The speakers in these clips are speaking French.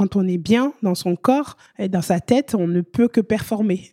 quand on est bien dans son corps et dans sa tête, on ne peut que performer.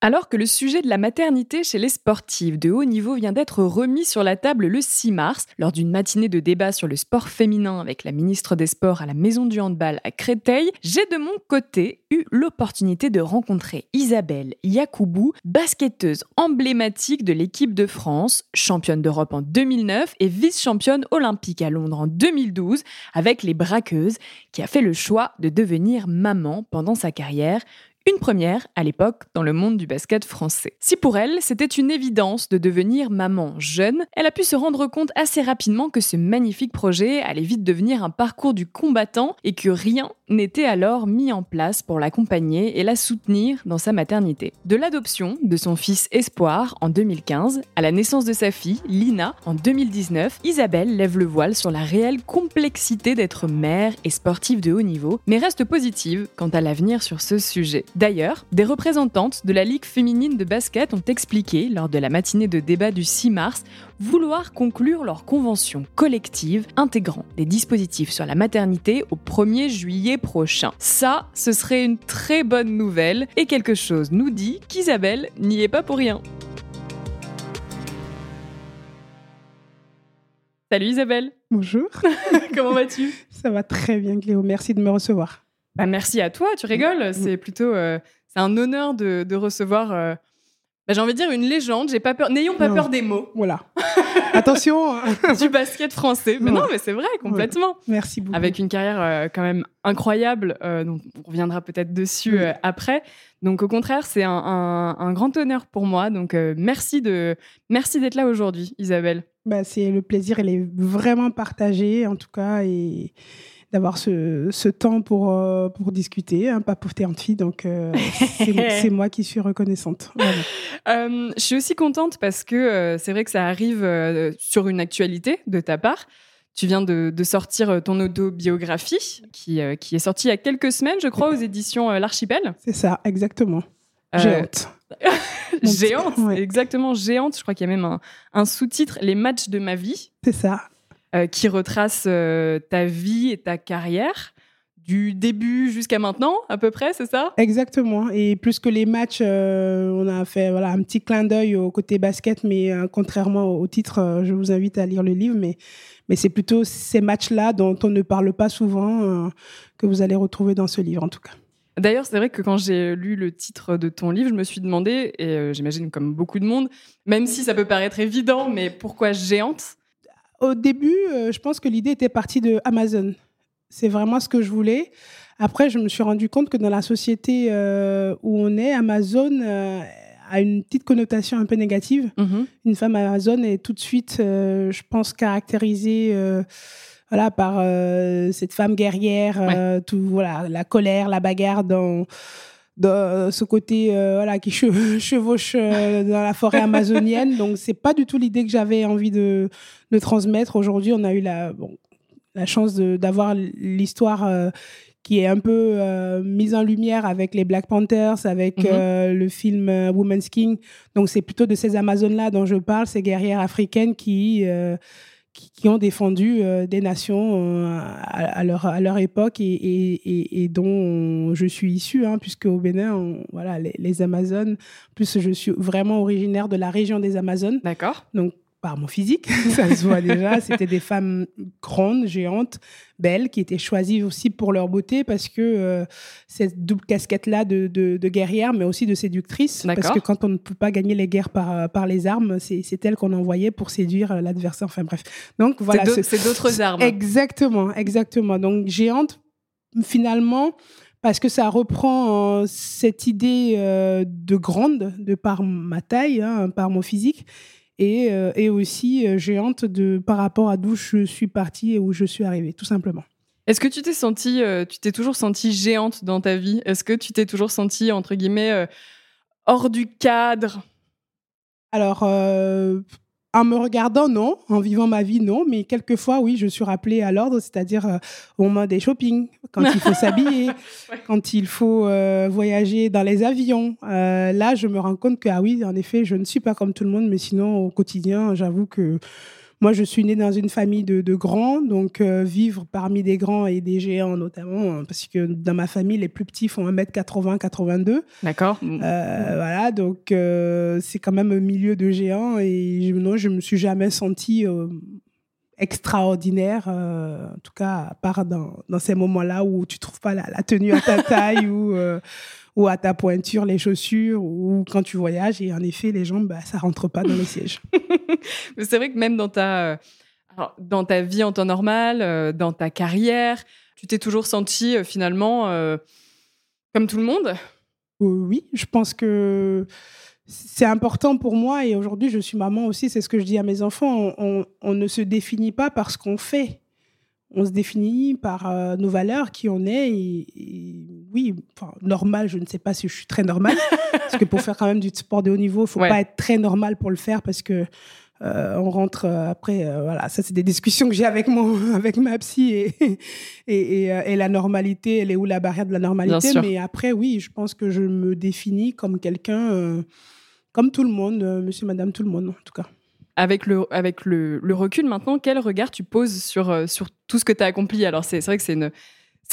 alors que le sujet de la maternité chez les sportives de haut niveau vient d'être remis sur la table le 6 mars, lors d'une matinée de débat sur le sport féminin avec la ministre des Sports à la Maison du Handball à Créteil, j'ai de mon côté eu l'opportunité de rencontrer Isabelle Yacoubou, basketteuse emblématique de l'équipe de France, championne d'Europe en 2009 et vice-championne olympique à Londres en 2012 avec les braqueuses, qui a fait le choix de devenir maman pendant sa carrière, une première à l'époque dans le monde du basket français. Si pour elle, c'était une évidence de devenir maman jeune, elle a pu se rendre compte assez rapidement que ce magnifique projet allait vite devenir un parcours du combattant et que rien n'était alors mis en place pour l'accompagner et la soutenir dans sa maternité. De l'adoption de son fils Espoir en 2015 à la naissance de sa fille Lina en 2019, Isabelle lève le voile sur la réelle complexité d'être mère et sportive de haut niveau, mais reste positive quant à l'avenir sur ce sujet. D'ailleurs, des représentantes de la Ligue féminine de basket ont expliqué, lors de la matinée de débat du 6 mars, vouloir conclure leur convention collective intégrant des dispositifs sur la maternité au 1er juillet prochain. Ça, ce serait une très bonne nouvelle et quelque chose nous dit qu'Isabelle n'y est pas pour rien. Salut Isabelle. Bonjour. Comment vas-tu? Ça va très bien Cléo, merci de me recevoir. Bah, merci à toi, tu rigoles. C'est plutôt euh, c'est un honneur de, recevoir, euh, bah, j'ai envie de dire, une légende. J'ai pas peur. N'ayons pas peur des mots. Voilà. Attention. du basket français. Mais non, mais c'est vrai, complètement. Merci beaucoup. Avec une carrière euh, quand même incroyable. donc on reviendra peut-être dessus après. Donc au contraire, c'est un, grand honneur pour moi. Donc merci de merci d'être là aujourd'hui, Isabelle. Bah, c'est le plaisir, il est vraiment partagé en tout cas et d'avoir ce, ce, temps pour, euh, pour discuter, hein, pas pour tes filles. Donc, euh, c'est moi qui suis reconnaissante. Euh, je suis aussi contente parce que c'est vrai que ça arrive sur une actualité de ta part. Tu viens de, de sortir ton autobiographie qui, qui est sortie il y a quelques semaines, je crois, aux éditions L'Archipel. C'est ça, exactement. Géante. géante, exactement, géante. Je crois qu'il y a même un, un sous-titre, Les matchs de ma vie. C'est ça. Euh, qui retrace euh, ta vie et ta carrière du début jusqu'à maintenant, à peu près, c'est ça? Exactement. Et plus que les matchs, euh, on a fait voilà, un petit clin d'œil au côté basket, mais contrairement au titre, je vous invite à lire le livre. Mais, mais c'est plutôt ces matchs-là dont on ne parle pas souvent que vous allez retrouver dans ce livre, en tout cas. D'ailleurs, c'est vrai que quand j'ai lu le titre de ton livre, je me suis demandé, et j'imagine comme beaucoup de monde, même si ça peut paraître évident, mais pourquoi géante? Au début, euh, je pense que l'idée était partie de Amazon. C'est vraiment ce que je voulais. Après, je me suis rendu compte que dans la société euh, où on est, Amazon euh, a une petite connotation un peu négative. Mhm. Une femme Amazon est tout de suite, je pense, caractérisée voilà, par cette femme guerrière, tout, voilà, la colère, la bagarre dans de ce côté voilà qui chevauche dans la forêt amazonienne donc c'est pas du tout l'idée que j'avais envie de de transmettre. Aujourd'hui, on a eu la, bon, la chance d'avoir l'histoire euh, qui est un peu euh, mise en lumière avec les Black Panthers, avec mhm. euh, le film Woman's King. Donc, c'est plutôt de ces Amazones-là dont je parle, ces guerrières africaines qui, qui, ont défendu des nations à, leur, à leur époque et, et, et, dont je suis issue, hein, puisque au Bénin, voilà, les, les Amazones, plus je suis vraiment originaire de la région des Amazones. D'accord. Donc, par mon physique, ça se voit déjà. C'était des femmes grandes, géantes, belles, qui étaient choisies aussi pour leur beauté parce que euh, cette double casquette-là de, de, guerrière, mais aussi de séductrice. Parce que quand on ne peut pas gagner les guerres par, euh, par les armes, c'est elle qu'on envoyait pour séduire euh, l'adversaire. Enfin bref. Donc voilà. C'est d'autres armes. Exactement, exactement. Donc géante, finalement parce que ça reprend cette idée de grande de par ma taille, hein, par mon physique, et, euh, et aussi euh, géante de, par rapport à d'où je suis partie et où je suis arrivée, tout simplement. Est-ce que tu t'es sentie, euh, tu t'es toujours sentie géante dans ta vie? Est-ce que tu t'es toujours sentie, entre guillemets, hors du cadre? Alors, en me regardant, non. En vivant ma vie, non. Mais quelquefois, oui, je suis rappelée à l'ordre, c'est-à-dire euh, au moment des shopping, quand il faut s'habiller, quand il faut euh, voyager dans les avions. Euh, là, je me rends compte que, ah oui, en effet, je ne suis pas comme tout le monde, mais sinon, au quotidien, j'avoue que moi, je suis née dans une famille de, grands, donc euh, vivre parmi des grands et des géants notamment, hein, parce que dans ma famille, les plus petits font 1m80, 82. D'accord. Euh, voilà, donc euh, c'est quand même un milieu de géants et je, non, je me suis jamais sentie extraordinaire, en tout cas, à part dans, dans ces moments-là où tu trouves pas la, la tenue à ta taille ou ou à ta pointure les chaussures ou quand tu voyages. Et en effet, les jambes, bah, ça rentre pas dans les sièges. c'est vrai que même dans ta, euh, dans ta vie en temps normal, euh, dans ta carrière, tu t'es toujours senti euh, finalement comme tout le monde? Oui, je pense que c'est important pour moi et aujourd'hui je suis maman aussi, c'est ce que je dis à mes enfants, on ne se définit pas parce qu'on fait on se définit par euh, nos valeurs, qui on est. Et, oui, normal, je ne sais pas si je suis très normale. parce que pour faire quand même du sport de haut niveau, il ne faut pas être très normal pour le faire parce que euh, on rentre euh, après. voilà, ça, c'est des discussions que j'ai avec, mon, avec ma psy. Et, et, et, la normalité, elle est où la barrière de la normalité Mais après, oui, je pense que je me définis comme quelqu'un, comme tout le monde, monsieur, madame, tout le monde, en tout cas avec le, avec le, recul maintenant, quel regard tu poses sur, euh, sur tout ce que tu as accompli? Alors, c'est vrai que c'est une,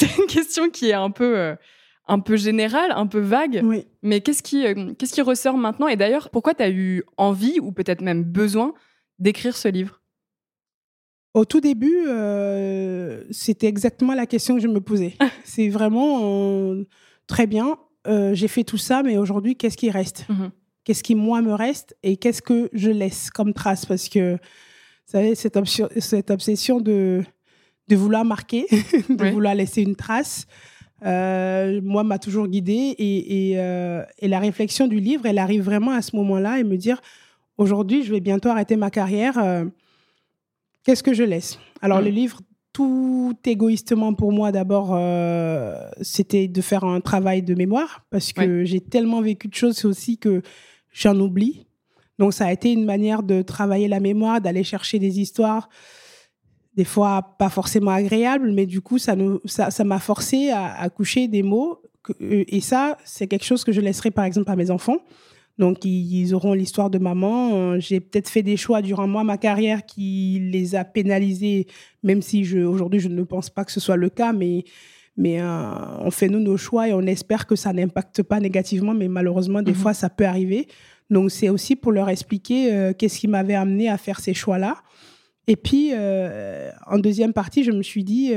une question qui est un peu, euh, un peu générale, un peu vague. Mais qu'est-ce qui, euh, qu'est-ce qui ressort maintenant? Et d'ailleurs, pourquoi tu as eu envie ou peut-être même besoin d'écrire ce livre? Au tout début, c'était exactement la question que je me posais. c'est vraiment très bien. j'ai fait tout ça, mais aujourd'hui, qu'est-ce qui reste? Mmh qu'est-ce qui, moi, me reste et qu'est-ce que je laisse comme trace. Parce que, vous savez, cette, cette obsession de, de vouloir marquer, de vouloir laisser une trace, euh, moi, m'a toujours guidée. Et, et, euh, et, la réflexion du livre, elle arrive vraiment à ce moment-là et me dire, aujourd'hui, je vais bientôt arrêter ma carrière. Euh, qu'est-ce que je laisse? Alors, le livre, tout égoïstement pour moi, d'abord, c'était de faire un travail de mémoire parce que j'ai tellement vécu de choses aussi que j'en oublie. Donc ça a été une manière de travailler la mémoire, d'aller chercher des histoires, des fois pas forcément agréables, mais du coup ça nous, ça, m'a forcé à, coucher des mots. Et ça, c'est quelque chose que je laisserai par exemple à mes enfants. Donc ils, auront l'histoire de maman. Euh, j'ai peut-être fait des choix durant moi ma carrière qui les a pénalisés, même si aujourd'hui je ne pense pas que ce soit le cas, mais mais euh, on fait nous nos choix et on espère que ça n'impacte pas négativement, mais malheureusement, des mhm. fois, ça peut arriver. Donc, c'est aussi pour leur expliquer euh, qu'est-ce qui m'avait amené à faire ces choix-là. Et puis, euh, en deuxième partie, je me suis dit,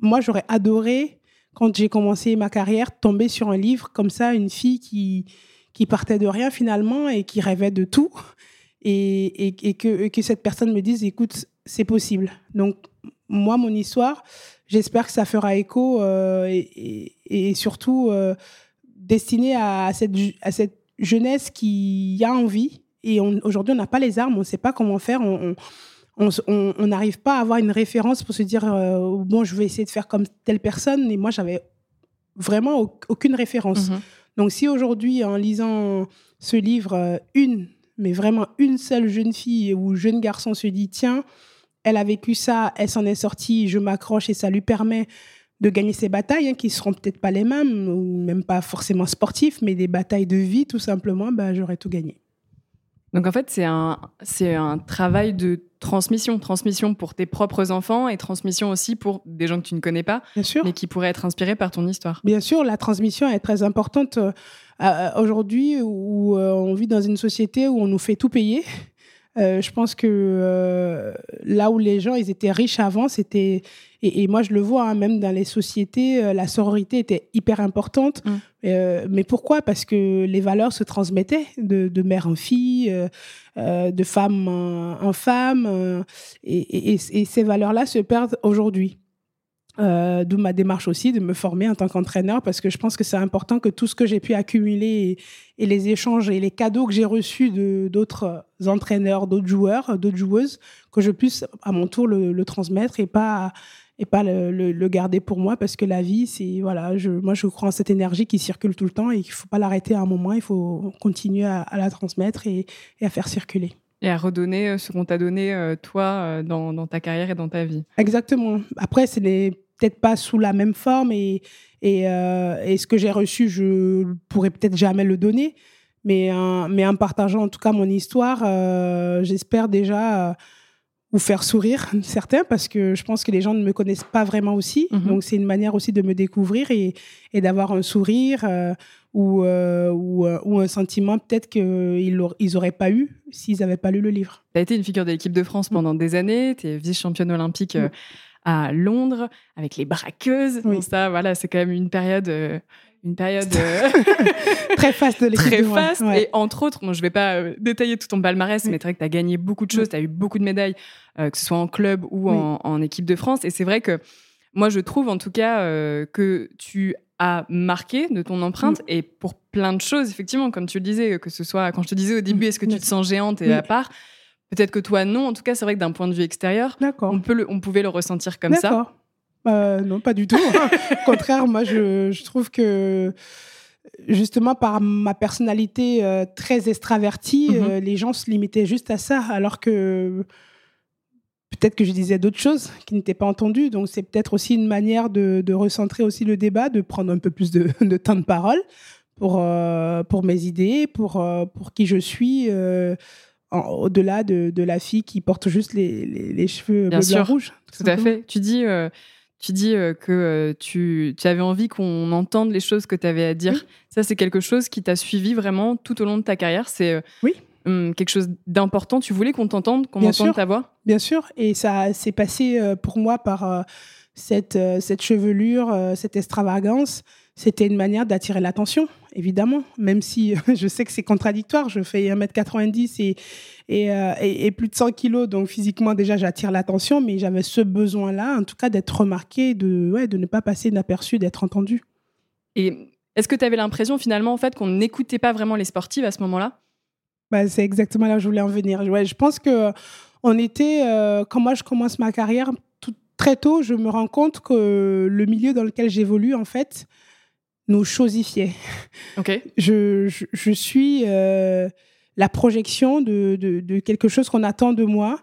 moi, j'aurais adoré, quand j'ai commencé ma carrière, tomber sur un livre comme ça, une fille qui, qui partait de rien finalement et qui rêvait de tout. Et, et, que, que cette personne me dise, écoute, c'est possible. Donc, moi, mon histoire, j'espère que ça fera écho euh, et, surtout euh, destiné à cette, à cette jeunesse qui a envie. Et aujourd'hui, on n'a pas les armes, on ne sait pas comment faire. On n'arrive pas à avoir une référence pour se dire euh, bon, je vais essayer de faire comme telle personne. Et moi, j'avais vraiment aucune référence. Mm-hmm. Donc, si aujourd'hui, en lisant ce livre, une, mais vraiment une seule jeune fille ou jeune garçon se dit tiens, elle a vécu ça, elle s'en est sortie, je m'accroche et ça lui permet de gagner ses batailles, hein, qui seront peut-être pas les mêmes, ou même pas forcément sportifs, mais des batailles de vie, tout simplement, bah, j'aurais tout gagné. Donc en fait, c'est un, c'est un travail de transmission, transmission pour tes propres enfants et transmission aussi pour des gens que tu ne connais pas, Bien sûr. mais qui pourraient être inspirés par ton histoire. Bien sûr, la transmission est très importante euh, aujourd'hui où euh, on vit dans une société où on nous fait tout payer. Je pense que là où les gens, ils étaient riches avant, c'était et, moi, je le vois, hein, même dans les sociétés, la sororité était hyper importante. Mm. mais pourquoi? Parce que les valeurs se transmettaient de, mère en fille, de femme en, femme. et, ces valeurs-là se perdent aujourd'hui. Euh, D'où ma démarche aussi de me former en tant qu'entraîneur parce que je pense que c'est important que tout ce que j'ai pu accumuler et, les échanges et les cadeaux que j'ai reçus d'autres entraîneurs, d'autres joueurs, d'autres joueuses, que je puisse à mon tour le, transmettre et pas et pas le, garder pour moi parce que la vie c'est voilà je, moi je crois en cette énergie qui circule tout le temps et qu'il faut pas l'arrêter à un moment il faut continuer à, la transmettre et, et à faire circuler et à redonner euh, ce qu'on t'a donné, euh, toi, euh, dans, dans, ta carrière et dans ta vie. Exactement. Après, ce n'est peut-être pas sous la même forme et, et, et ce que j'ai reçu, je pourrais peut-être jamais le donner. Mais, mais en partageant en tout cas mon histoire, j'espère déjà vous faire sourire certains parce que je pense que les gens ne me connaissent pas vraiment aussi. Mhm. Donc c'est une manière aussi de me découvrir et, et d'avoir un sourire ou, euh, ou, euh, ou, un sentiment peut-être qu'ils n'auraient pas eu s'ils n'avaient pas lu le livre. Tu as été une figure de l'équipe de France mm. pendant des années, tu es vice-championne olympique mm. euh, à Londres avec les braqueuses. Oui. ça, voilà, c'est quand même une période une période très faste de l'équipe. Très faste. Et entre autres, je ne vais pas détailler tout ton palmarès, mais c'est vrai que tu as gagné beaucoup de choses, tu as eu beaucoup de médailles, que ce soit en club ou en, en, équipe de France. Et c'est vrai que moi, je trouve en tout cas que tu à marquer de ton empreinte et pour plein de choses, effectivement, comme tu le disais, que ce soit quand je te disais au début, est-ce que tu te sens géante et à part Peut-être que toi, non. En tout cas, c'est vrai que d'un point de vue extérieur, on, peut on pouvait le ressentir comme ça. Euh, non, pas du tout. Au contraire, moi, je, trouve que justement par ma personnalité euh, très extravertie, mm-hmm. euh, les gens se limitaient juste à ça, alors que peut-être que je disais d'autres choses qui n'étaient pas entendues. Donc, c'est peut-être aussi une manière de, recentrer aussi le débat, de prendre un peu plus de, temps de parole pour, euh, pour mes idées, pour, pour qui je suis, au-delà de, la fille qui porte juste les, les, cheveux bleu, blanc, rouge. Tout, à fait. Tu dis, tu dis que tu, tu, avais envie qu'on entende les choses que tu avais à dire. Ça, c'est quelque chose qui t'a suivi vraiment tout au long de ta carrière. C'est oui. Hum, quelque chose d'important. Tu voulais qu'on t'entende, qu'on entende ta voix? Bien sûr. Et ça s'est passé euh, pour moi par euh, cette, euh, cette chevelure, cette extravagance. C'était une manière d'attirer l'attention, évidemment. Même si je sais que c'est contradictoire. Je fais 1m90 et, et, et, plus de 100 kilos. Donc physiquement, déjà, j'attire l'attention. Mais j'avais ce besoin-là, en tout cas, d'être remarqué, de, ouais, de ne pas passer inaperçu, d'être entendu. Et est-ce que tu avais l'impression finalement en fait qu'on n'écoutait pas vraiment les sportives à ce moment-là? Bah, c'est exactement là où je voulais en venir. Ouais, je pense que on était, euh, quand moi je commence ma carrière, tout, très tôt, je me rends compte que le milieu dans lequel j'évolue, en fait, nous chosifiait. Ok. Je, je, suis euh, la projection de, de, de quelque chose qu'on attend de moi,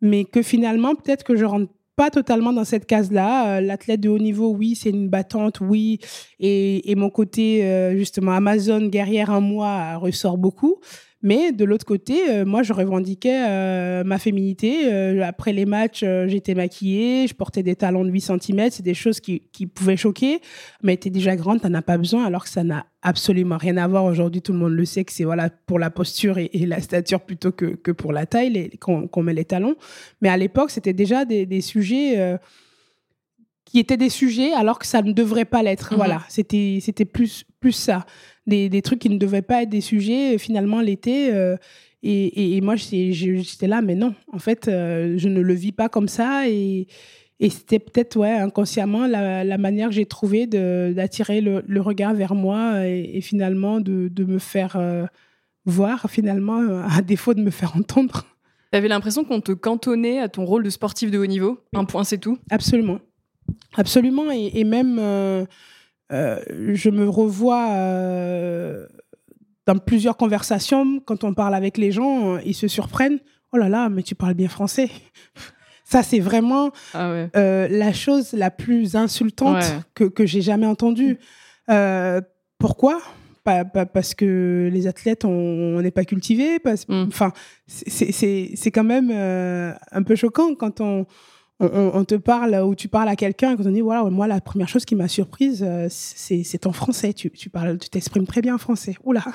mais que finalement, peut-être que je rentre pas totalement dans cette case-là. Euh, l'athlète de haut niveau, oui, c'est une battante, oui. Et, et mon côté, justement, Amazon guerrière en moi ressort beaucoup. Mais de l'autre côté, euh, moi, je revendiquais euh, ma féminité. Euh, après les matchs, j'étais maquillée, je portais des talons de 8 cm. C'est des choses qui, qui, pouvaient choquer. Mais tu es déjà grande, tu n'en as pas besoin, alors que ça n'a absolument rien à voir. Aujourd'hui, tout le monde le sait que c'est voilà, pour la posture et, la stature plutôt que, que pour la taille qu'on met les talons. Mais à l'époque, c'était déjà des, des sujets qui étaient des sujets alors que ça ne devrait pas l'être. Mhm. Voilà, c'était c'était plus plus ça, des, des, trucs qui ne devaient pas être des sujets finalement l'été. Euh, et, et, moi j'étais là, mais non, en fait, euh, je ne le vis pas comme ça et et c'était peut-être ouais inconsciemment la, la manière que j'ai trouvé d'attirer le, le, regard vers moi et, finalement de, de, me faire euh, voir finalement à défaut de me faire entendre. Tu avais l'impression qu'on te cantonnait à ton rôle de sportif de haut niveau? Un point, c'est tout? Absolument. Absolument. Et, même, euh, euh, je me revois euh, dans plusieurs conversations, quand on parle avec les gens, ils se surprennent. Oh là là, mais tu parles bien français. Ça, c'est vraiment ah la chose la plus insultante que, que j'ai jamais entendue. pourquoi? Parce que les athlètes, on n'est pas cultivés. Mm. Enfin, c'est quand même un peu choquant quand on, on, te parle ou tu parles à quelqu'un et qu'on te dit voilà moi la première chose qui m'a surprise euh, c'est ton français tu, tu parles tu t'exprimes très bien en français oula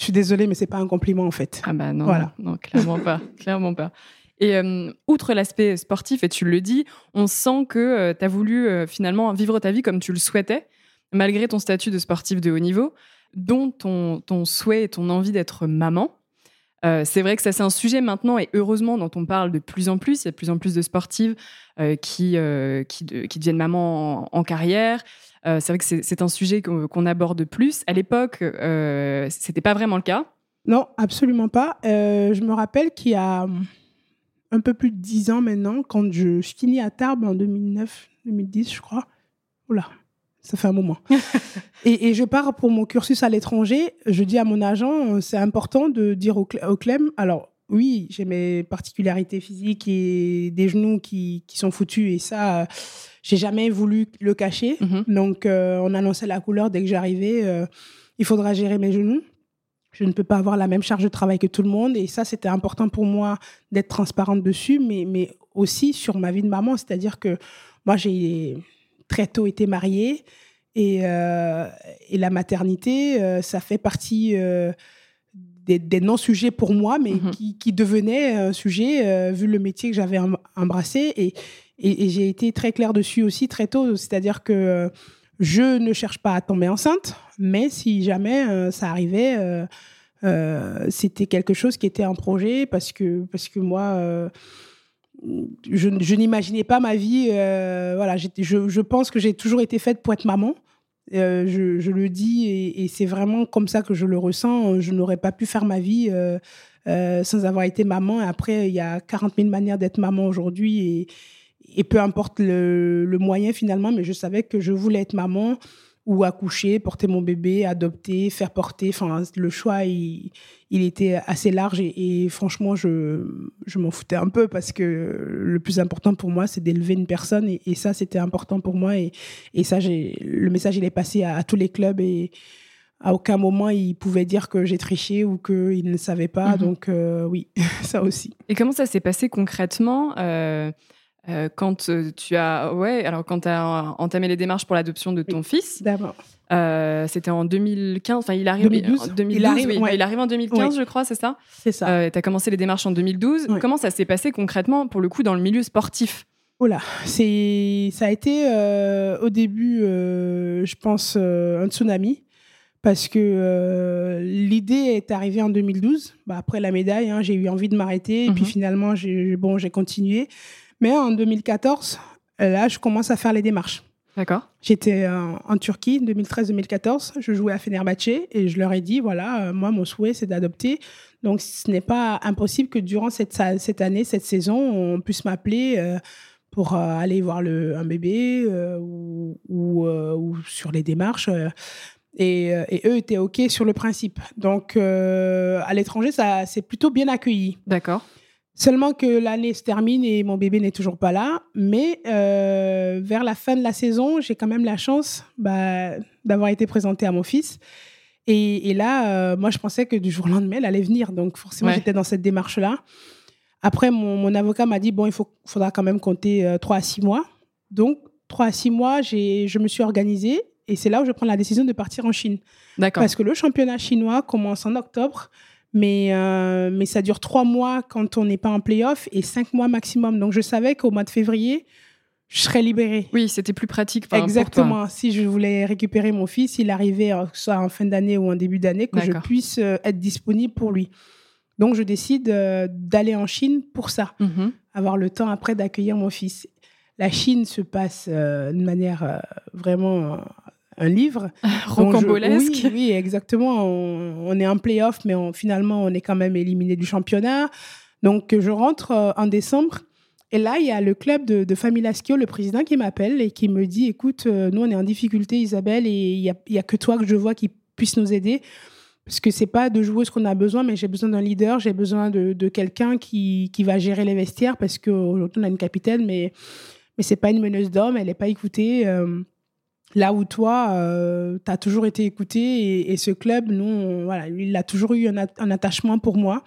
Je suis désolée, mais c'est pas un compliment en fait. Ah bah non, voilà. non, clairement pas, clairement pas. Et euh, outre l'aspect sportif, et tu le dis, on sent que euh, tu as voulu euh, finalement vivre ta vie comme tu le souhaitais, malgré ton statut de sportif de haut niveau, dont ton, ton souhait et ton envie d'être maman. C'est vrai que ça, c'est un sujet maintenant, et heureusement, dont on parle de plus en plus. Il y a de plus en plus de sportives qui, qui, qui, deviennent maman en, carrière. c'est vrai que c'est un sujet qu'on aborde plus. À l'époque, euh, c'était pas vraiment le cas. Non, absolument pas. je me rappelle qu'il y a un peu plus de dix ans maintenant, quand je, je finis à Tarbes en 2009, 2010, je crois. Oula, ça fait un moment. et, je pars pour mon cursus à l'étranger. Je dis à mon agent, euh, c'est important de dire au, Clem, alors oui, j'ai mes particularités physiques et des genoux qui, qui sont foutus et ça, euh, j'ai jamais voulu le cacher. Mm-hmm. Donc, euh, on annonçait la couleur dès que j'arrivais. il faudra gérer mes genoux je ne peux pas avoir la même charge de travail que tout le monde. Et ça, c'était important pour moi d'être transparente dessus, mais, mais aussi sur ma vie de maman. C'est-à-dire que moi, j'ai très tôt été mariée et, euh, et la maternité, euh, ça fait partie euh, des, non-sujets pour moi, mais mhm. qui, qui devenait un sujet vu le métier que j'avais embrassé. Et, et, et j'ai été très claire dessus aussi très tôt. C'est-à-dire que je ne cherche pas à tomber enceinte, mais si jamais euh, ça arrivait, euh, euh, c'était quelque chose qui était un projet parce que, parce que moi, je, n'imaginais pas ma vie. voilà, je, je, pense que j'ai toujours été faite pour être maman. Je, le dis et, c'est vraiment comme ça que je le ressens. Je n'aurais pas pu faire ma vie sans avoir été maman. Après, il y a 40 000 manières d'être maman aujourd'hui et peu importe le, moyen finalement, mais je savais que je voulais être maman ou accoucher, porter mon bébé, adopter, faire porter. Enfin, le choix, il, il était assez large et, franchement, je, je m'en foutais un peu parce que le plus important pour moi, c'est d'élever une personne et, ça, c'était important pour moi. Et, et ça, le message, il est passé à, tous les clubs et à aucun moment, ils pouvaient dire que j'ai triché ou qu'ils ne savaient pas. Mhm. Donc, euh, oui, ça aussi. Et comment ça s'est passé concrètement euh, euh, quand euh, tu as ouais alors quand as entamé les démarches pour l'adoption de ton fils d'abord. euh, c'était en 2015 enfin il arrive 2012, en 2012 il, arrive, oui, il arrive en 2015 je crois c'est ça? C'est ça. Tu as commencé les démarches en 2012 comment ça s'est passé concrètement pour le coup dans le milieu sportif? Oula, c'est ça a été au début je pense un tsunami parce que l'idée est arrivée en 2012 bah, après la médaille hein, j'ai eu envie de m'arrêter et puis mhm. finalement j'ai bon j'ai continué mais en 2014, là, je commence à faire les démarches. D'accord. J'étais en, Turquie, 2013-2014. Je jouais à Fenerbahçe et je leur ai dit voilà, euh, moi, mon souhait, c'est d'adopter. Donc, ce n'est pas impossible que durant cette, cette année, cette saison, on puisse m'appeler euh, pour euh, aller voir le, un bébé ou, ou, sur les démarches. Et, et, eux étaient OK sur le principe. Donc, à l'étranger, ça c'est plutôt bien accueilli. D'accord. Seulement que l'année se termine et mon bébé n'est toujours pas là. Mais euh, vers la fin de la saison, j'ai quand même la chance bah, d'avoir été présentée à mon fils. Et, là, euh, moi, je pensais que du jour au lendemain, elle allait venir. Donc, forcément, j'étais dans cette démarche-là. Après, mon, avocat m'a dit, bon, il faut, faudra quand même compter euh, trois 3 à 6 mois. Donc, 3 à 6 mois, je me suis organisée. Et c'est là où je prends la décision de partir en Chine. D'accord. Parce que le championnat chinois commence en octobre. Mais, euh, mais ça dure trois mois quand on n'est pas en playoff et cinq mois maximum. Donc, je savais qu'au mois de février, je serais libérée. Oui, c'était plus pratique. Exactement. Si je voulais récupérer mon fils, il arrivait, euh, soit en fin d'année ou en début d'année, que je puisse euh, être disponible pour lui. Donc, je décide d'aller en Chine pour ça, mhm. avoir le temps après d'accueillir mon fils. La Chine se passe de manière vraiment un livre. Rocambolesque. Oui, oui, exactement. On, est en playoff, mais finalement, on est quand même éliminé du championnat. Donc, je rentre euh, en décembre. Et là, il y a le club de, de Famille le président, qui m'appelle et qui me dit Écoute, euh, nous, on est en difficulté, Isabelle, et il n'y a, y a, que toi que je vois qui puisse nous aider. Parce que c'est pas de jouer ce qu'on a besoin, mais j'ai besoin d'un leader, j'ai besoin de, de quelqu'un qui, qui, va gérer les vestiaires, parce qu'aujourd'hui, on a une capitaine, mais, mais c'est pas une meneuse d'hommes, elle n'est pas écoutée. Euh, Là où toi, euh, tu as toujours été écouté et, ce club, nous, voilà, il a toujours eu un, attachement pour moi.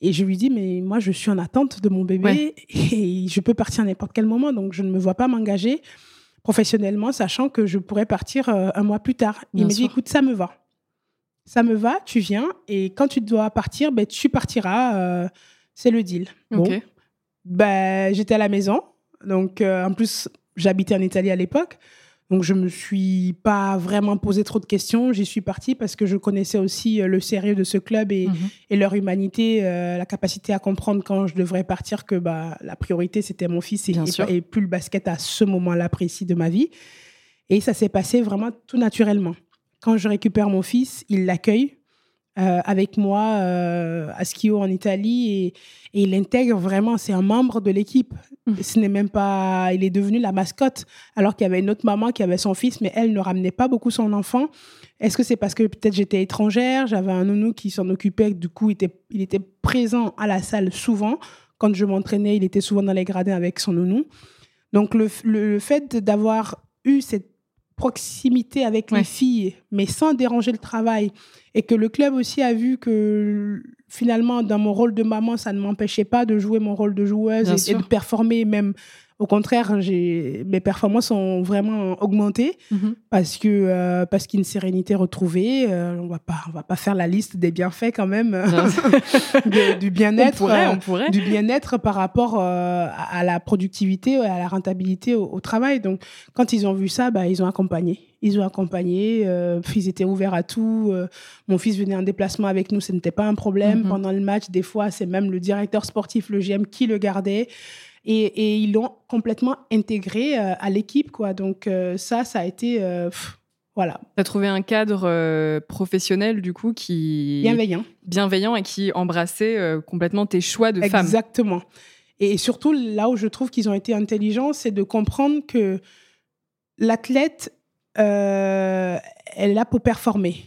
Et je lui dis, mais moi, je suis en attente de mon bébé et je peux partir à n'importe quel moment. Donc, je ne me vois pas m'engager professionnellement, sachant que je pourrais partir euh, un mois plus tard. Il me dit, écoute, ça me va. ça me va, tu viens. Et quand tu dois partir, ben, tu partiras. euh, c'est le deal. Bon, Ok. ben, j'étais à la maison. Donc, en plus, j'habitais en Italie à l'époque. Donc, je me suis pas vraiment posé trop de questions. J'y suis partie parce que je connaissais aussi euh, le sérieux de ce club et, Mhm. et leur humanité, euh, la capacité à comprendre quand je devrais partir que bah, la priorité, c'était mon fils et, et et plus le basket à ce moment-là précis de ma vie. Et ça s'est passé vraiment tout naturellement. Quand je récupère mon fils, il l'accueille euh, avec moi euh, à Schio en Italie et, et il intègre vraiment, c'est un membre de l'équipe. Mhm. Ce n'est même pas, il est devenu la mascotte, alors qu'il y avait une autre maman qui avait son fils, mais elle ne ramenait pas beaucoup son enfant. Est-ce que c'est parce que peut-être j'étais étrangère, j'avais un nounou qui s'en occupait, du coup il était, il était présent à la salle souvent. Quand je m'entraînais, il était souvent dans les gradins avec son nounou. Donc le- le fait d'avoir eu cette proximité avec Ouais. les filles, mais sans déranger le travail, et que le club aussi a vu que finalement, dans mon rôle de maman, ça ne m'empêchait pas de jouer mon rôle de joueuse et, et de performer. Même au contraire, j'ai mes performances ont vraiment augmenté Mhm. parce que euh, parce qu'une sérénité retrouvée. euh, on va pas on va pas faire la liste des bienfaits quand même de- du on bien-être. pourrait, euh, on pourrait. du bien-être par rapport euh, à à la productivité et à la rentabilité au, au travail. Donc, quand ils ont vu ça, bah, ils ont accompagné. Ils ont accompagné, ils étaient ouverts à tout. mon fils venait en déplacement avec nous, ce n'était pas un problème. Mhm. Pendant le match, des fois, c'est même le directeur sportif, le GM, qui le gardait. Et, et ils l'ont complètement intégré euh, à l'équipe. quoi. Donc, euh, ça, ça a été... euh, pff, voilà, Tu as trouvé un cadre euh, professionnel, du coup, qui. bienveillant. bienveillant et qui embrassait euh, complètement tes choix de femme. Exactement. Et surtout, là où je trouve qu'ils ont été intelligents, c'est de comprendre que l'athlète, euh, elle est là pour performer.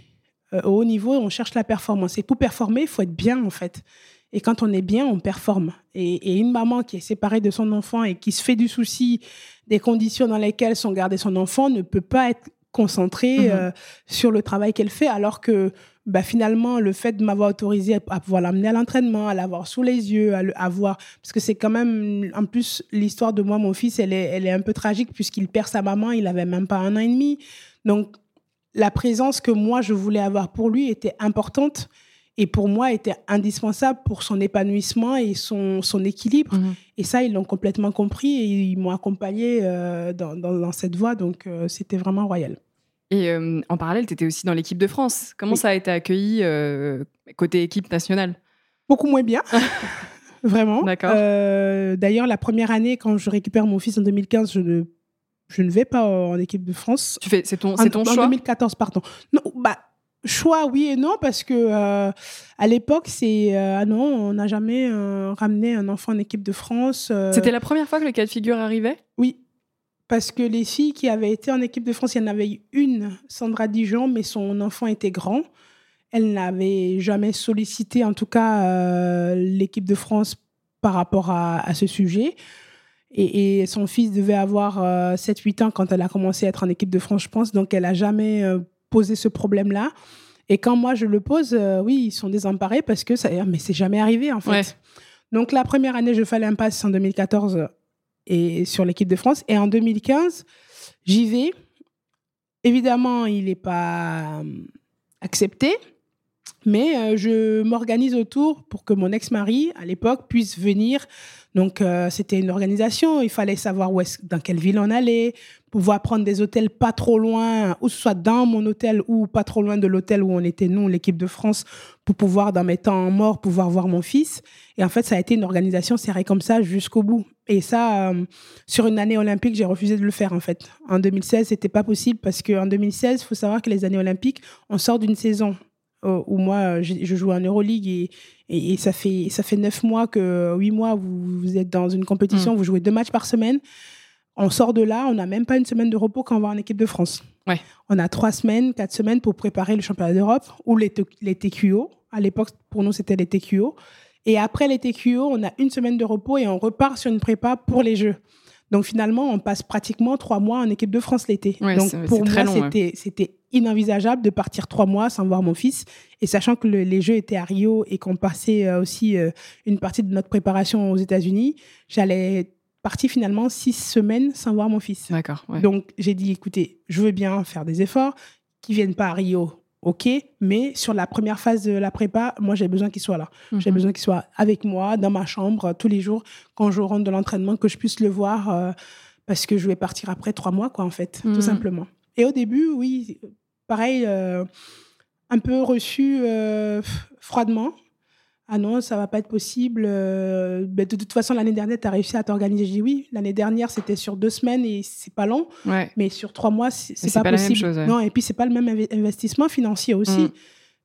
Au haut niveau, on cherche la performance. Et pour performer, il faut être bien, en fait. Et quand on est bien, on performe. Et, et une maman qui est séparée de son enfant et qui se fait du souci des conditions dans lesquelles sont gardés son enfant ne peut pas être concentrée Mhm. euh, sur le travail qu'elle fait, alors que bah, finalement, le fait de m'avoir autorisé à pouvoir l'amener à l'entraînement, à l'avoir sous les yeux, à, le- à voir, parce que c'est quand même, en plus, l'histoire de moi, mon fils, elle est, elle est un peu tragique puisqu'il perd sa maman, il avait même pas un an et demi. Donc, la présence que moi, je voulais avoir pour lui était importante et pour moi, était indispensable pour son épanouissement et son, son équilibre. Mhm. Et ça, ils l'ont complètement compris et ils m'ont accompagné euh, dans, dans, dans cette voie. Donc, euh, c'était vraiment royal. Et euh, en parallèle, tu étais aussi dans l'équipe de France. Comment Oui. ça a été accueilli côté équipe nationale? Beaucoup moins bien, vraiment. D'accord. D'ailleurs, la première année, quand je récupère mon fils en 2015, je ne, je ne vais pas en équipe de France. Tu fais, c'est ton, En- c'est ton en choix? 2014, pardon. Non, bah, choix, oui et non, parce que euh, à l'époque, c'est. euh, ah non, on n'a jamais euh, ramené un enfant en équipe de France. C'était la première fois que le cas de figure arrivait? Oui. Parce que les filles qui avaient été en équipe de France, il y en avait eu une, Sandra Dijon, mais son enfant était grand. Elle n'avait jamais sollicité, en tout cas, l'équipe de France par rapport à, à ce sujet. Et, et son fils devait avoir euh, 7-8 ans quand elle a commencé à être en équipe de France, je pense. Donc, elle n'a jamais posé ce problème-là. Et quand moi, je le pose, euh, oui, ils sont désemparés parce que ça... Mais c'est jamais arrivé, en fait. Ouais. Donc, la première année, je fais l'impasse en 2014 et sur l'équipe de France. Et en 2015, j'y vais. Évidemment, il n'est pas euh, accepté, mais euh, je m'organise autour pour que mon ex-mari, à l'époque, puisse venir. Donc, euh, c'était une organisation. Il fallait savoir où est dans quelle ville on allait, pouvoir prendre des hôtels pas trop loin, ou soit dans mon hôtel ou pas trop loin de l'hôtel où on était, nous, l'équipe de France, pour pouvoir, dans mes temps morts, pouvoir voir mon fils. Et en fait, ça a été une organisation serrée comme ça jusqu'au bout. Et ça, euh, sur une année olympique, j'ai refusé de le faire, en fait. En 2016, c'était pas possible parce qu'en 2016, il faut savoir que les années olympiques, on sort d'une saison où moi, euh, je, je joue en Euroleague et, et, et ça fait ça fait neuf mois que huit mois vous, vous êtes dans une compétition, vous jouez deux matchs par semaine. On sort de là, on n'a même pas une semaine de repos quand on va en équipe de France. Ouais. On a trois semaines, quatre semaines pour préparer le championnat d'Europe ou les, les TQO. À l'époque, pour nous, c'était les TQO. Et après les TQO, on a une semaine de repos et on repart sur une prépa pour les Jeux. Donc finalement, on passe pratiquement trois mois en équipe de France l'été. Ouais, Donc pour moi, ouais. c'était c'était inenvisageable de partir trois mois sans voir mon fils. Et sachant que le- les Jeux étaient à Rio et qu'on passait euh, aussi euh, une partie de notre préparation aux États-Unis, j'allais partir finalement six semaines sans voir mon fils. D'accord. ouais. Donc j'ai dit, écoutez, je veux bien faire des efforts, qu'ils viennent pas à Rio. Ok, mais sur la première phase de la prépa, moi j'ai besoin qu'il soit là. J'ai Mhm. besoin qu'il soit avec moi, dans ma chambre, euh, tous les jours, quand je rentre de l'entraînement, que je puisse le voir, euh, parce que je vais partir après trois mois, quoi, en fait, Mhm. tout simplement. Et au début, oui, pareil, euh, un peu reçu euh, froidement. Ah non, ça va pas être possible. euh, ben, de toute façon, l'année dernière, tu as réussi à t'organiser. J'ai dit oui. L'année dernière, c'était sur deux semaines et c'est pas long. Ouais. Mais sur trois mois, c'est pas, pas la même possible. chose, ouais. Non, et puis c'est pas le même inve- investissement financier aussi, Mm.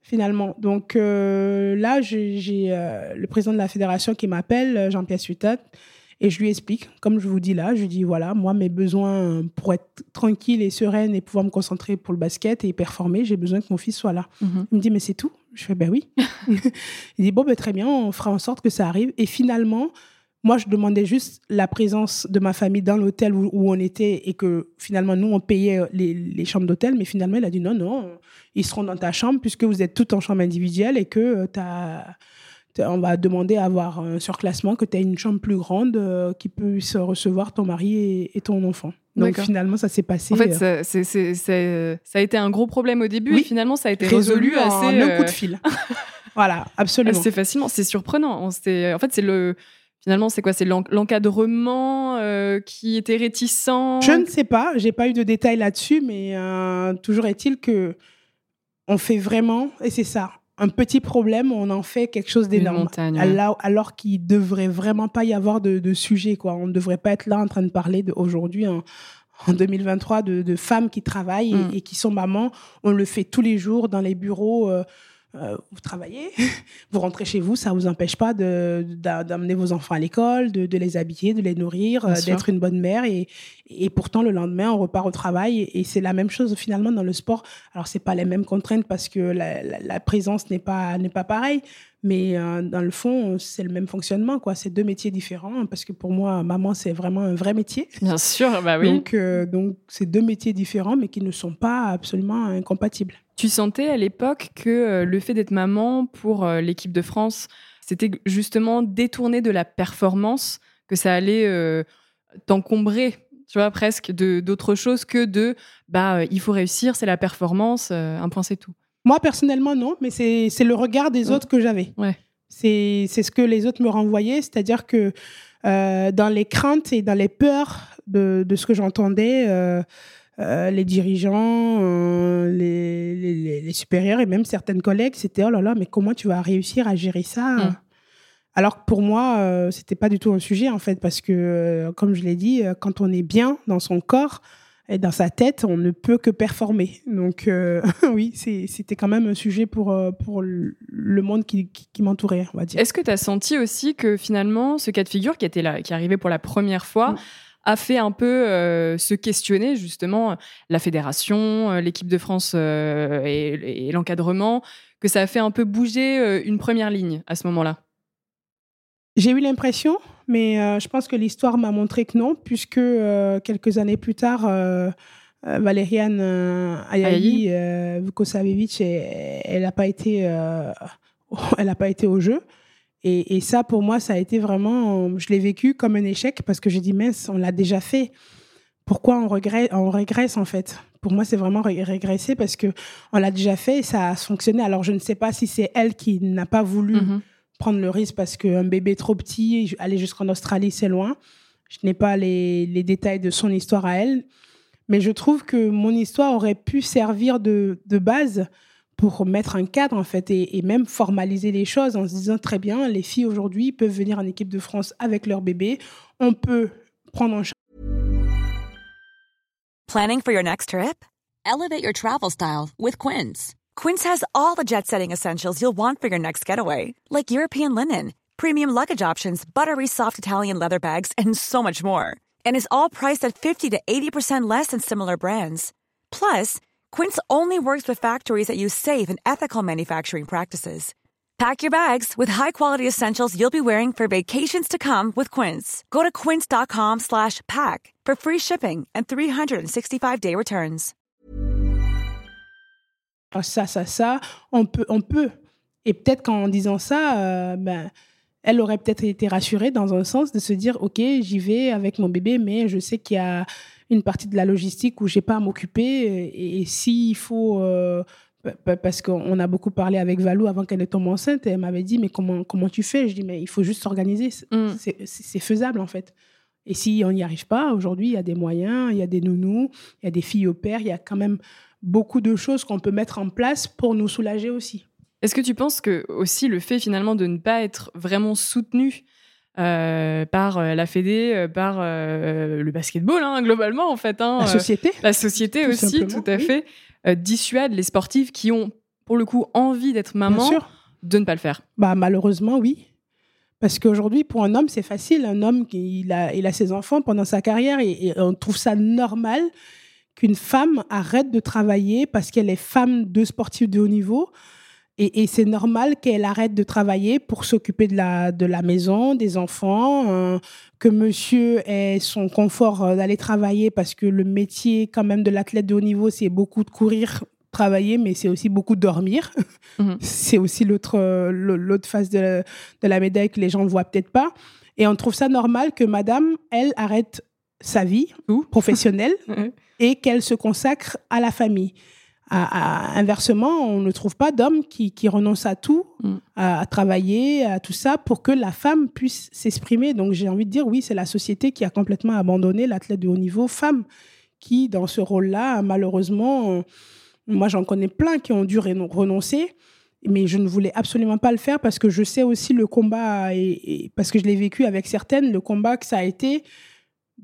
finalement. Donc euh, là, j'ai euh, le président de la fédération qui m'appelle, Jean-Pierre Sutat, et je lui explique, comme je vous dis là, je lui dis voilà, moi, mes besoins pour être tranquille et sereine et pouvoir me concentrer pour le basket et performer, j'ai besoin que mon fils soit là. Mhm. Il me dit, mais c'est tout Je fais, ben oui. il dit, bon, ben, très bien, on fera en sorte que ça arrive. Et finalement, moi, je demandais juste la présence de ma famille dans l'hôtel où, où on était et que finalement, nous, on payait les, les chambres d'hôtel. Mais finalement, il a dit, non, non, ils seront dans ta chambre puisque vous êtes toutes en chambre individuelle et que euh, t'as- on va demander à avoir un surclassement, que tu as une chambre plus grande euh, qui puisse recevoir ton mari et, et ton enfant. Donc finalement, ça s'est passé. En fait, euh, ça, c'est- c'est- c'est- ça a été un gros problème au début Oui. et finalement, ça a été résolu, en assez, un coup euh, de fil. voilà, absolument. assez facilement. C'est surprenant. On en fait, c'est le. Finalement, c'est quoi? C'est l'en- l'encadrement euh, qui était réticent? Je ne sais pas, j'ai pas eu de détails là-dessus, mais euh, toujours est-il que on fait vraiment, et c'est ça, un petit problème, on en fait quelque chose d'énorme. ouais. Alors, alors qu'il devrait vraiment pas y avoir de, de sujet, quoi. On ne devrait pas être là en train de parler aujourd'hui en, en 2023 de, de femmes qui travaillent et- Mm. et, qui sont mamans. On le fait tous les jours dans les bureaux. euh, euh, vous travaillez, vous rentrez chez vous, ça vous empêche pas d'amener vos enfants à l'école, de, de les habiller, de les nourrir, euh, d'être une bonne mère. Et, et pourtant, le lendemain, on repart au travail. Et, et c'est la même chose finalement dans le sport. Alors, c'est pas les mêmes contraintes parce que la, la- la présence n'est pas, n'est pas pareille. Mais euh, dans le fond, c'est le même fonctionnement. quoi. C'est deux métiers différents. Parce que pour moi, maman, c'est vraiment un vrai métier. Bien sûr, bah oui. Donc, donc, c'est deux métiers différents, mais qui ne sont pas absolument incompatibles. Tu sentais à l'époque que euh, le fait d'être maman pour euh, l'équipe de France, c'était justement détourné de la performance, que ça allait euh, t'encombrer, tu vois, presque d'autre chose que de bah euh, il faut réussir, c'est la performance, euh, un point c'est tout. Moi, personnellement, non, mais c'est le regard des Ouais. autres que j'avais. Ouais. C'est c'est ce que les autres me renvoyaient, c'est-à-dire que euh, dans les craintes et dans les peurs de, de ce que j'entendais, euh, les dirigeants, euh, les, les- les- les supérieurs et même certaines collègues, c'était oh là là, mais comment tu vas réussir à gérer ça Mm. Alors que pour moi, euh, c'était pas du tout un sujet en fait, parce que euh, comme je l'ai dit, quand on est bien dans son corps et dans sa tête, on ne peut que performer. Donc oui, c'était quand même un sujet pour, pour le monde qui, qui, qui m'entourait, on va dire. Est-ce que tu as senti aussi que finalement ce cas de figure qui était là, qui arrivait pour la première fois, Mm. A fait un peu euh, se questionner justement la fédération, euh, l'équipe de France euh, et, et l'encadrement, que ça a fait un peu bouger une première ligne à ce moment-là? J'ai eu l'impression, mais euh, je pense que l'histoire m'a montré que non, puisque quelques années plus tard, Valériane Ayayi. Vukosavevic, elle- n'a pas été, elle a pas été au jeu. Et, et ça, pour moi, ça a été vraiment, je l'ai vécu comme un échec parce que j'ai dit mince, on l'a déjà fait. Pourquoi on regrette, on régresse en fait? Pour moi, c'est vraiment ré- régresser parce que on l'a déjà fait et ça a fonctionné. Alors, je ne sais pas si c'est elle qui n'a pas voulu Mhm. prendre le risque parce qu'un bébé trop petit, aller jusqu'en Australie, c'est loin. Je n'ai pas les, les détails de son histoire à elle. Mais je trouve que mon histoire aurait pu servir de, de base pour mettre un cadre, en fait, et, même formaliser les choses en se disant très bien, les filles aujourd'hui peuvent venir en équipe de France avec leur bébé. On peut prendre en charge Planning for your next trip? Elevate your travel style with Quince. Quince has all the jet setting essentials you'll want for your next getaway, like European linen, premium luggage options, buttery soft Italian leather bags, and so much more. And is all priced at 50 to 80% less than similar brands. Plus, Quince only works with factories that use safe and ethical manufacturing practices. Pack your bags with high-quality essentials you'll be wearing for vacations to come with Quince. Go to quince.com slash pack for free shipping and 365-day returns. ça, ça, ça. On peut, on peut. Et peut-être qu'en disant ça, euh, ben, elle aurait peut-être été rassurée dans un sens de se dire, OK, j'y vais avec mon bébé, mais je sais qu'il y a une partie de la logistique où j'ai pas à m'occuper. Et, et s'il faut euh, parce qu'on a beaucoup parlé avec Valou avant qu'elle ne tombe enceinte et elle m'avait dit mais comment comment tu fais? Je dis mais il faut juste s'organiser, Mm. c'est c'est faisable en fait. Et si on n'y arrive pas, aujourd'hui il y a des moyens, il y a des nounous, il y a des filles au père, il y a quand même beaucoup de choses qu'on peut mettre en place pour nous soulager aussi. Est-ce que tu penses que aussi le fait finalement de ne pas être vraiment soutenu euh, par euh, la Fédé, euh, par le basketball, hein, globalement en fait, hein, La société, la société Tout aussi, tout à oui. fait, dissuade les sportifs qui ont pour le coup envie d'être maman de ne pas le faire. Bah, malheureusement, oui. Parce qu'aujourd'hui, pour un homme, c'est facile. Un homme, qui- il a, il a ses enfants pendant sa carrière et, et on trouve ça normal qu'une femme arrête de travailler parce qu'elle est femme de sportif de haut niveau. Et, et c'est normal qu'elle arrête de travailler pour s'occuper de la, de la maison, des enfants, euh, que monsieur ait son confort euh, d'aller travailler parce que le métier quand même de l'athlète de haut niveau, c'est beaucoup de courir, travailler, mais c'est aussi beaucoup de dormir. Mhm. C'est aussi l'autre euh, l'autre face de, de la médaille que les gens ne voient peut-être pas. Et on trouve ça normal que madame, elle, arrête sa vie professionnelle et qu'elle se consacre à la famille. À- à- inversement, on ne trouve pas d'homme qui, qui renonce à tout, Mm. à, à travailler, à tout ça, pour que la femme puisse s'exprimer. Donc j'ai envie de dire, oui, c'est la société qui a complètement abandonné l'athlète de haut niveau femme, qui, dans ce rôle-là, malheureusement, euh, moi j'en connais plein qui ont dû renoncer. Mais je ne voulais absolument pas le faire parce que je sais aussi le combat, et, et parce que je l'ai vécu avec certaines, le combat que ça a été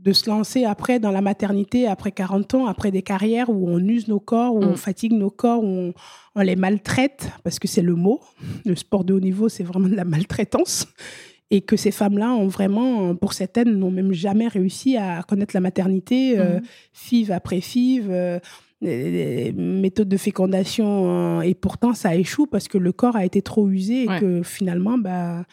de se lancer après dans la maternité, après 40 ans, après des carrières où on use nos corps, où Mm. on fatigue nos corps, où on, on les maltraite, parce que c'est le mot. Le sport de haut niveau, c'est vraiment de la maltraitance. Et que ces femmes-là ont vraiment, pour certaines, n'ont même jamais réussi à connaître la maternité, euh, Mhm. FIV après FIV, euh, méthodes de fécondation, euh, et pourtant ça échoue parce que le corps a été trop usé et Ouais. que finalement, bah,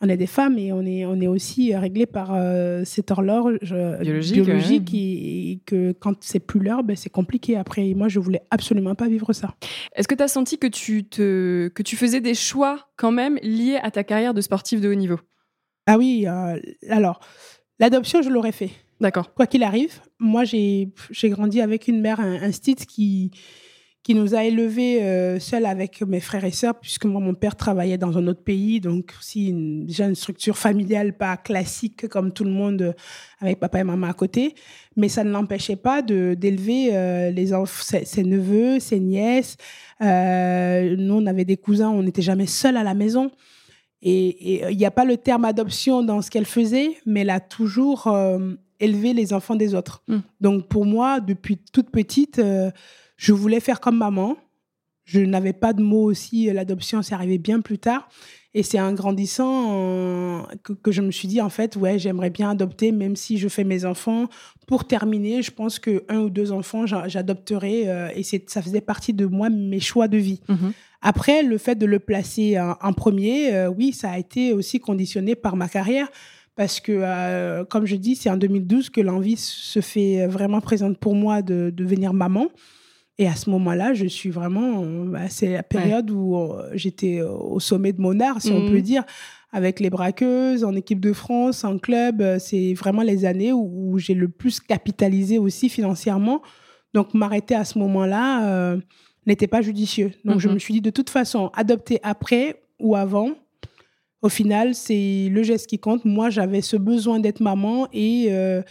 on est des femmes et on est, on est aussi réglé par euh, cette horloge euh, Biologique, et, et que quand c'est plus l'heure, ben, c'est compliqué après. Moi, je voulais absolument pas vivre ça. Est-ce que tu as senti que tu, te, que tu faisais des choix quand même liés à ta carrière de sportif de haut niveau? Ah oui, euh, alors, l'adoption, je l'aurais fait. D'accord. Quoi qu'il arrive, moi, j'ai j'ai grandi avec une mère, un, un stit qui, qui nous a élevés euh, seuls avec mes frères et sœurs, puisque moi, mon père travaillait dans un autre pays, donc aussi une, déjà une structure familiale pas classique comme tout le monde, euh, avec papa et maman à côté. Mais ça ne l'empêchait pas d'élever euh, les ses, ses neveux, ses nièces. Euh, nous, on avait des cousins, on n'était jamais seuls à la maison. Et il n'y a pas le terme adoption dans ce qu'elle faisait, mais elle a toujours élevé les enfants des autres. Mm. Donc pour moi, depuis toute petite, je voulais faire comme maman. Je n'avais pas de mots aussi, l'adoption, c'est arrivé bien plus tard. Et c'est en grandissant euh, que, que je me suis dit, en fait, ouais, j'aimerais bien adopter, même si je fais mes enfants. Pour terminer, je pense que un ou deux enfants, j'a- j'adopterai. euh, et ça faisait partie de moi, mes choix de vie. Mhm. Après, le fait de le placer en, en premier, euh, oui, ça a été aussi conditionné par ma carrière. Parce que, euh, comme je dis, c'est en 2012 que l'envie se fait vraiment présente pour moi de devenir maman. Et à ce moment-là, je suis vraiment. euh, bah, c'est la période où euh, j'étais au sommet de mon art, si on Mhm. peut dire, avec les braqueuses, en équipe de France, en club. Euh, C'est vraiment les années où, où j'ai le plus capitalisé aussi financièrement. Donc, m'arrêter à ce moment-là euh, n'était pas judicieux. Donc, je Mhm. me suis dit, de toute façon, adopter après ou avant, au final, c'est le geste qui compte. Moi, j'avais ce besoin d'être maman et, euh,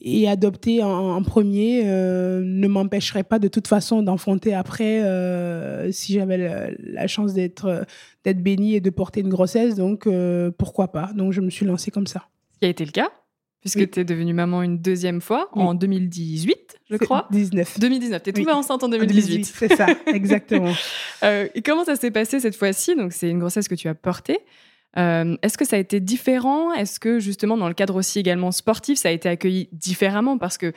et adopter en, en premier euh, ne m'empêcherait pas de toute façon d'enfanter après euh, si j'avais la, la chance d'être d'être bénie et de porter une grossesse. Donc, euh, pourquoi pas? Donc, je me suis lancée comme ça. Ce qui a été le cas, puisque Oui. tu es devenue maman une deuxième fois, Oui. en 2018, je crois. 19. 2019, tu es tombée Oui. enceinte en 2018. C'est ça, exactement. Et comment ça s'est passé cette fois-ci? Donc, c'est une grossesse que tu as portée. Euh, Est-ce que ça a été différent? Est-ce que justement, dans le cadre aussi également sportif, ça a été accueilli différemment? Parce que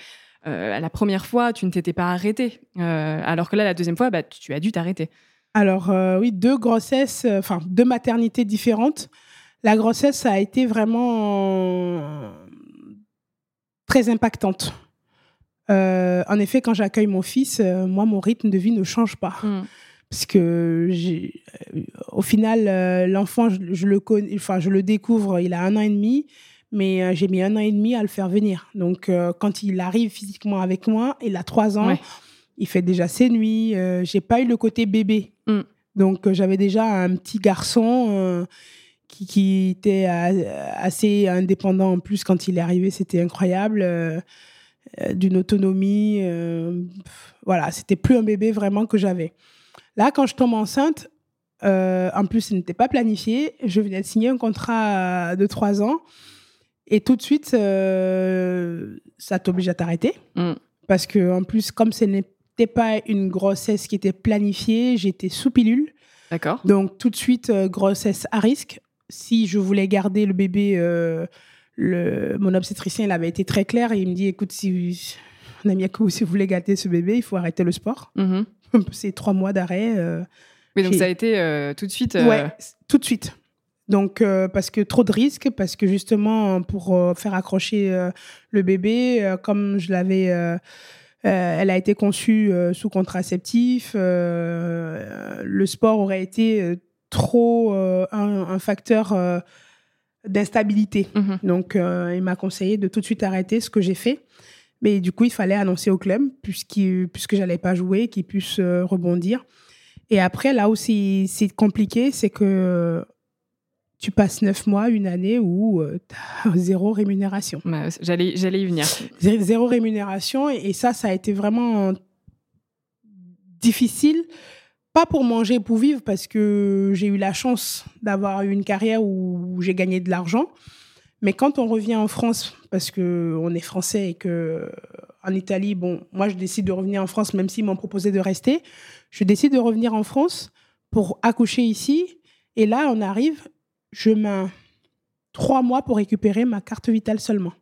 euh, la première fois, tu ne t'étais pas arrêtée, Euh, alors que là, la deuxième fois, bah, tu as dû t'arrêter. Alors, oui, deux grossesses, enfin, deux maternités différentes. La grossesse, ça a été vraiment très impactante. En effet, quand j'accueille mon fils, moi, mon rythme de vie ne change pas. Parce que, euh, au final, euh, l'enfant, je, je le connais, enfin, je le découvre, il a un an et demi, mais euh, j'ai mis un an et demi à le faire venir. Donc, euh, quand il arrive physiquement avec moi, il a trois ans. Ouais. il fait déjà ses nuits. J'ai pas eu le côté bébé. Mm. Donc, j'avais déjà un petit garçon qui, qui était assez indépendant en plus quand il est arrivé. C'était incroyable. D'une autonomie. voilà, c'était plus un bébé vraiment que j'avais. Là, quand je tombe enceinte, euh, en plus, ce n'était pas planifié. Je venais de signer un contrat de trois ans. Et tout de suite, euh, ça t'oblige à t'arrêter. Mm. Parce que, en plus, comme ce n'était pas une grossesse qui était planifiée, j'étais sous pilule. D'accord. Donc, tout de suite, euh, grossesse à risque. Si je voulais garder le bébé, euh, le, mon obstétricien, il avait été très clair. Et il me dit écoute, si, si vous voulez garder ce bébé, il faut arrêter le sport. Mhm. C'est trois mois d'arrêt. euh, Oui, donc ça a été euh, tout de suite. euh, Ouais, tout de suite. Donc, euh, parce que trop de risques, parce que justement, pour euh, faire accrocher euh, le bébé, comme je l'avais. elle a été conçue sous contraceptif. le sport aurait été trop un, un facteur d'instabilité. mhm. Donc, il m'a conseillé de tout de suite arrêter ce que j'ai fait. Mais du coup, il fallait annoncer au club, puisque j'allais pas jouer, qu'il puisse euh, rebondir. Et après, là où c'est compliqué, c'est que euh, tu passes neuf mois, une année où tu as zéro rémunération. Bah, J'allais y venir. Zé- Zéro rémunération. Et, et ça, ça a été vraiment difficile. Pas pour manger pour vivre, parce que j'ai eu la chance d'avoir eu une carrière où, où j'ai gagné de l'argent. Mais quand on revient en France, parce que on est français et que en Italie, bon, moi je décide de revenir en France, même s'ils m'ont proposé de rester, je décide de revenir en France pour accoucher ici. Et là, on arrive, je mets trois mois pour récupérer ma carte vitale seulement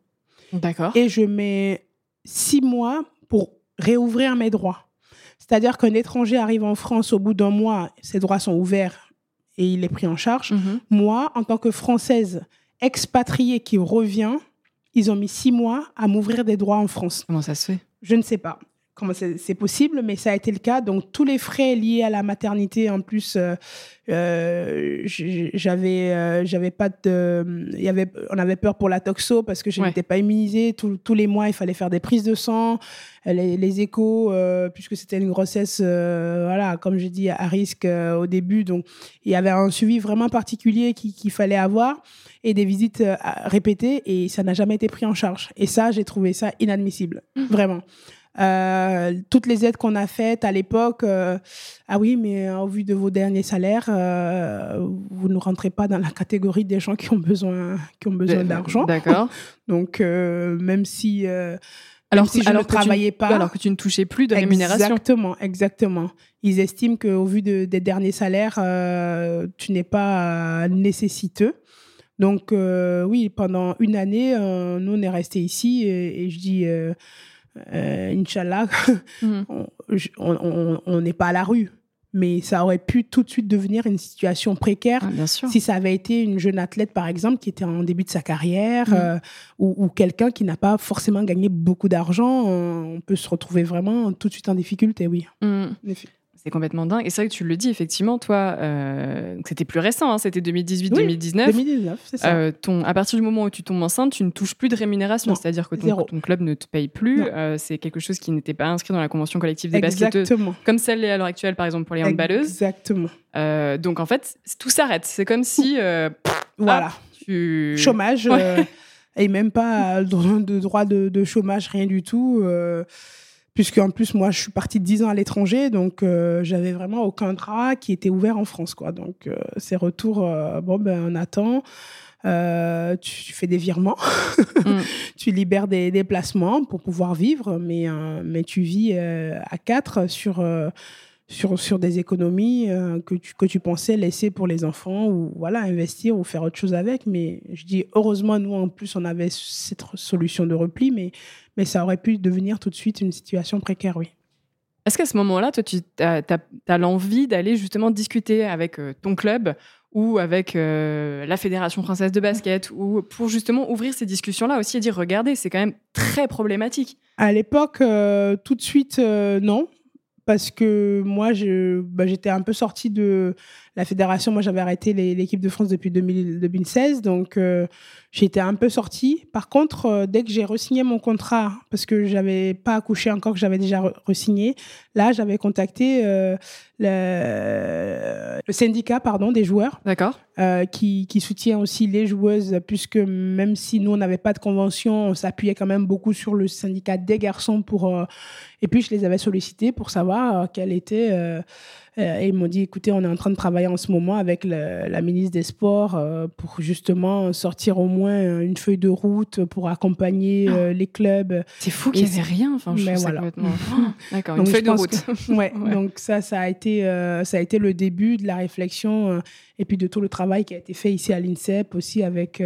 D'accord. et je mets six mois pour réouvrir mes droits. C'est-à-dire qu'un étranger arrive en France au bout d'un mois, ses droits sont ouverts et il est pris en charge. Mhm. Moi, en tant que Française expatriée qui revient, ils ont mis six mois à m'ouvrir des droits en France. Comment ça se fait? Je ne sais pas comment c'est possible, mais ça a été le cas. Donc, tous les frais liés à la maternité, en plus, euh, euh, j'avais euh, j'avais pas de. Il y avait, on avait peur pour la toxo parce que je Ouais. n'étais pas immunisée. Tous- tous les mois, il fallait faire des prises de sang, euh, les, les échos, euh, puisque c'était une grossesse, euh, voilà, comme je dis, à risque au début. Donc, il y avait un suivi vraiment particulier qui- qu'il fallait avoir et des visites répétées et ça n'a jamais été pris en charge. Et ça, j'ai trouvé ça inadmissible, vraiment. Euh, toutes les aides qu'on a faites à l'époque, euh, ah oui, mais au vu de vos derniers salaires, euh, vous ne rentrez pas dans la catégorie des gens qui ont besoin, qui ont besoin d'argent. D'accord. Donc, euh, même si, euh, Alors, même si je alors ne que tu- travaillais pas, Alors que tu ne touchais plus de rémunération. Exactement, exactement. Ils estiment qu'au vu de- des derniers salaires, euh, tu n'es pas euh, nécessiteux. Donc, euh, oui, pendant une année, euh, nous, on est restés ici et, et je dis, euh, Inch'Allah, Mhm. on n'est pas à la rue. Mais ça aurait pu tout de suite devenir une situation précaire Ah, bien sûr. si ça avait été une jeune athlète, par exemple, qui était en début de sa carrière, Mm. euh, ou, ou quelqu'un qui n'a pas forcément gagné beaucoup d'argent, on peut se retrouver vraiment tout de suite en difficulté, oui. Mhm. En effet. C'est complètement dingue. Et c'est vrai que tu le dis, effectivement, toi, euh, c'était plus récent, hein, c'était 2018-2019. 2019, c'est ça. Euh, ton, à partir du moment où tu tombes enceinte, tu ne touches plus de rémunération. C'est-à-dire que ton, club ne te paye plus. Euh, c'est quelque chose qui n'était pas inscrit dans la convention collective des basketteuses, Exactement. comme celle à l'heure actuelle, par exemple, pour les handballeuses. Exactement. Donc, en fait, tout s'arrête. C'est comme si Voilà. tu... Chômage, Ouais. et même pas de, de droit de, de chômage, rien du tout. Puisque en plus, moi, je suis partie de 10 ans à l'étranger, donc euh, j'avais vraiment aucun droit qui était ouvert en France. Quoi. Donc, euh, ces retours, euh, bon, ben, on attend. Tu, tu fais des virements, Mm. tu libères des déplacements pour pouvoir vivre, mais, mais tu vis à quatre sur, sur, sur des économies euh, que, tu, que tu pensais laisser pour les enfants ou voilà, investir ou faire autre chose avec. Mais je dis heureusement, nous en plus, on avait cette solution de repli, mais, mais ça aurait pu devenir tout de suite une situation précaire, oui. Est-ce qu'à ce moment-là, toi, tu as, l'envie d'aller justement discuter avec euh, ton club ou avec euh, la Fédération française de basket ou pour justement ouvrir ces discussions-là aussi et dire regardez, c'est quand même très problématique. À l'époque, euh, tout de suite, euh, non. Parce que moi, bah, j'étais un peu sortie de la fédération, moi, j'avais arrêté l'équipe de France depuis 2016, donc euh, j'étais un peu sortie. Par contre, euh, dès que j'ai resigné mon contrat, parce que j'avais pas accouché encore, que j'avais déjà resigné, là, j'avais contacté euh, le, le, syndicat, pardon, des joueurs. D'accord. qui, qui, soutient aussi les joueuses, puisque même si nous, on n'avait pas de convention, on s'appuyait quand même beaucoup sur le syndicat des garçons pour. et puis, je les avais sollicités pour savoir quelle était euh, et ils m'ont dit, écoutez, on est en train de travailler en ce moment avec la ministre des Sports euh, pour justement sortir au moins une feuille de route pour accompagner euh, ah. les clubs. C'est fou qu'il n'y avait rien. Enfin, je voilà. D'accord, une feuille de route. ouais, Donc ça, ça a été, ça a été le début de la réflexion et puis de tout le travail qui a été fait ici à l'INSEP aussi avec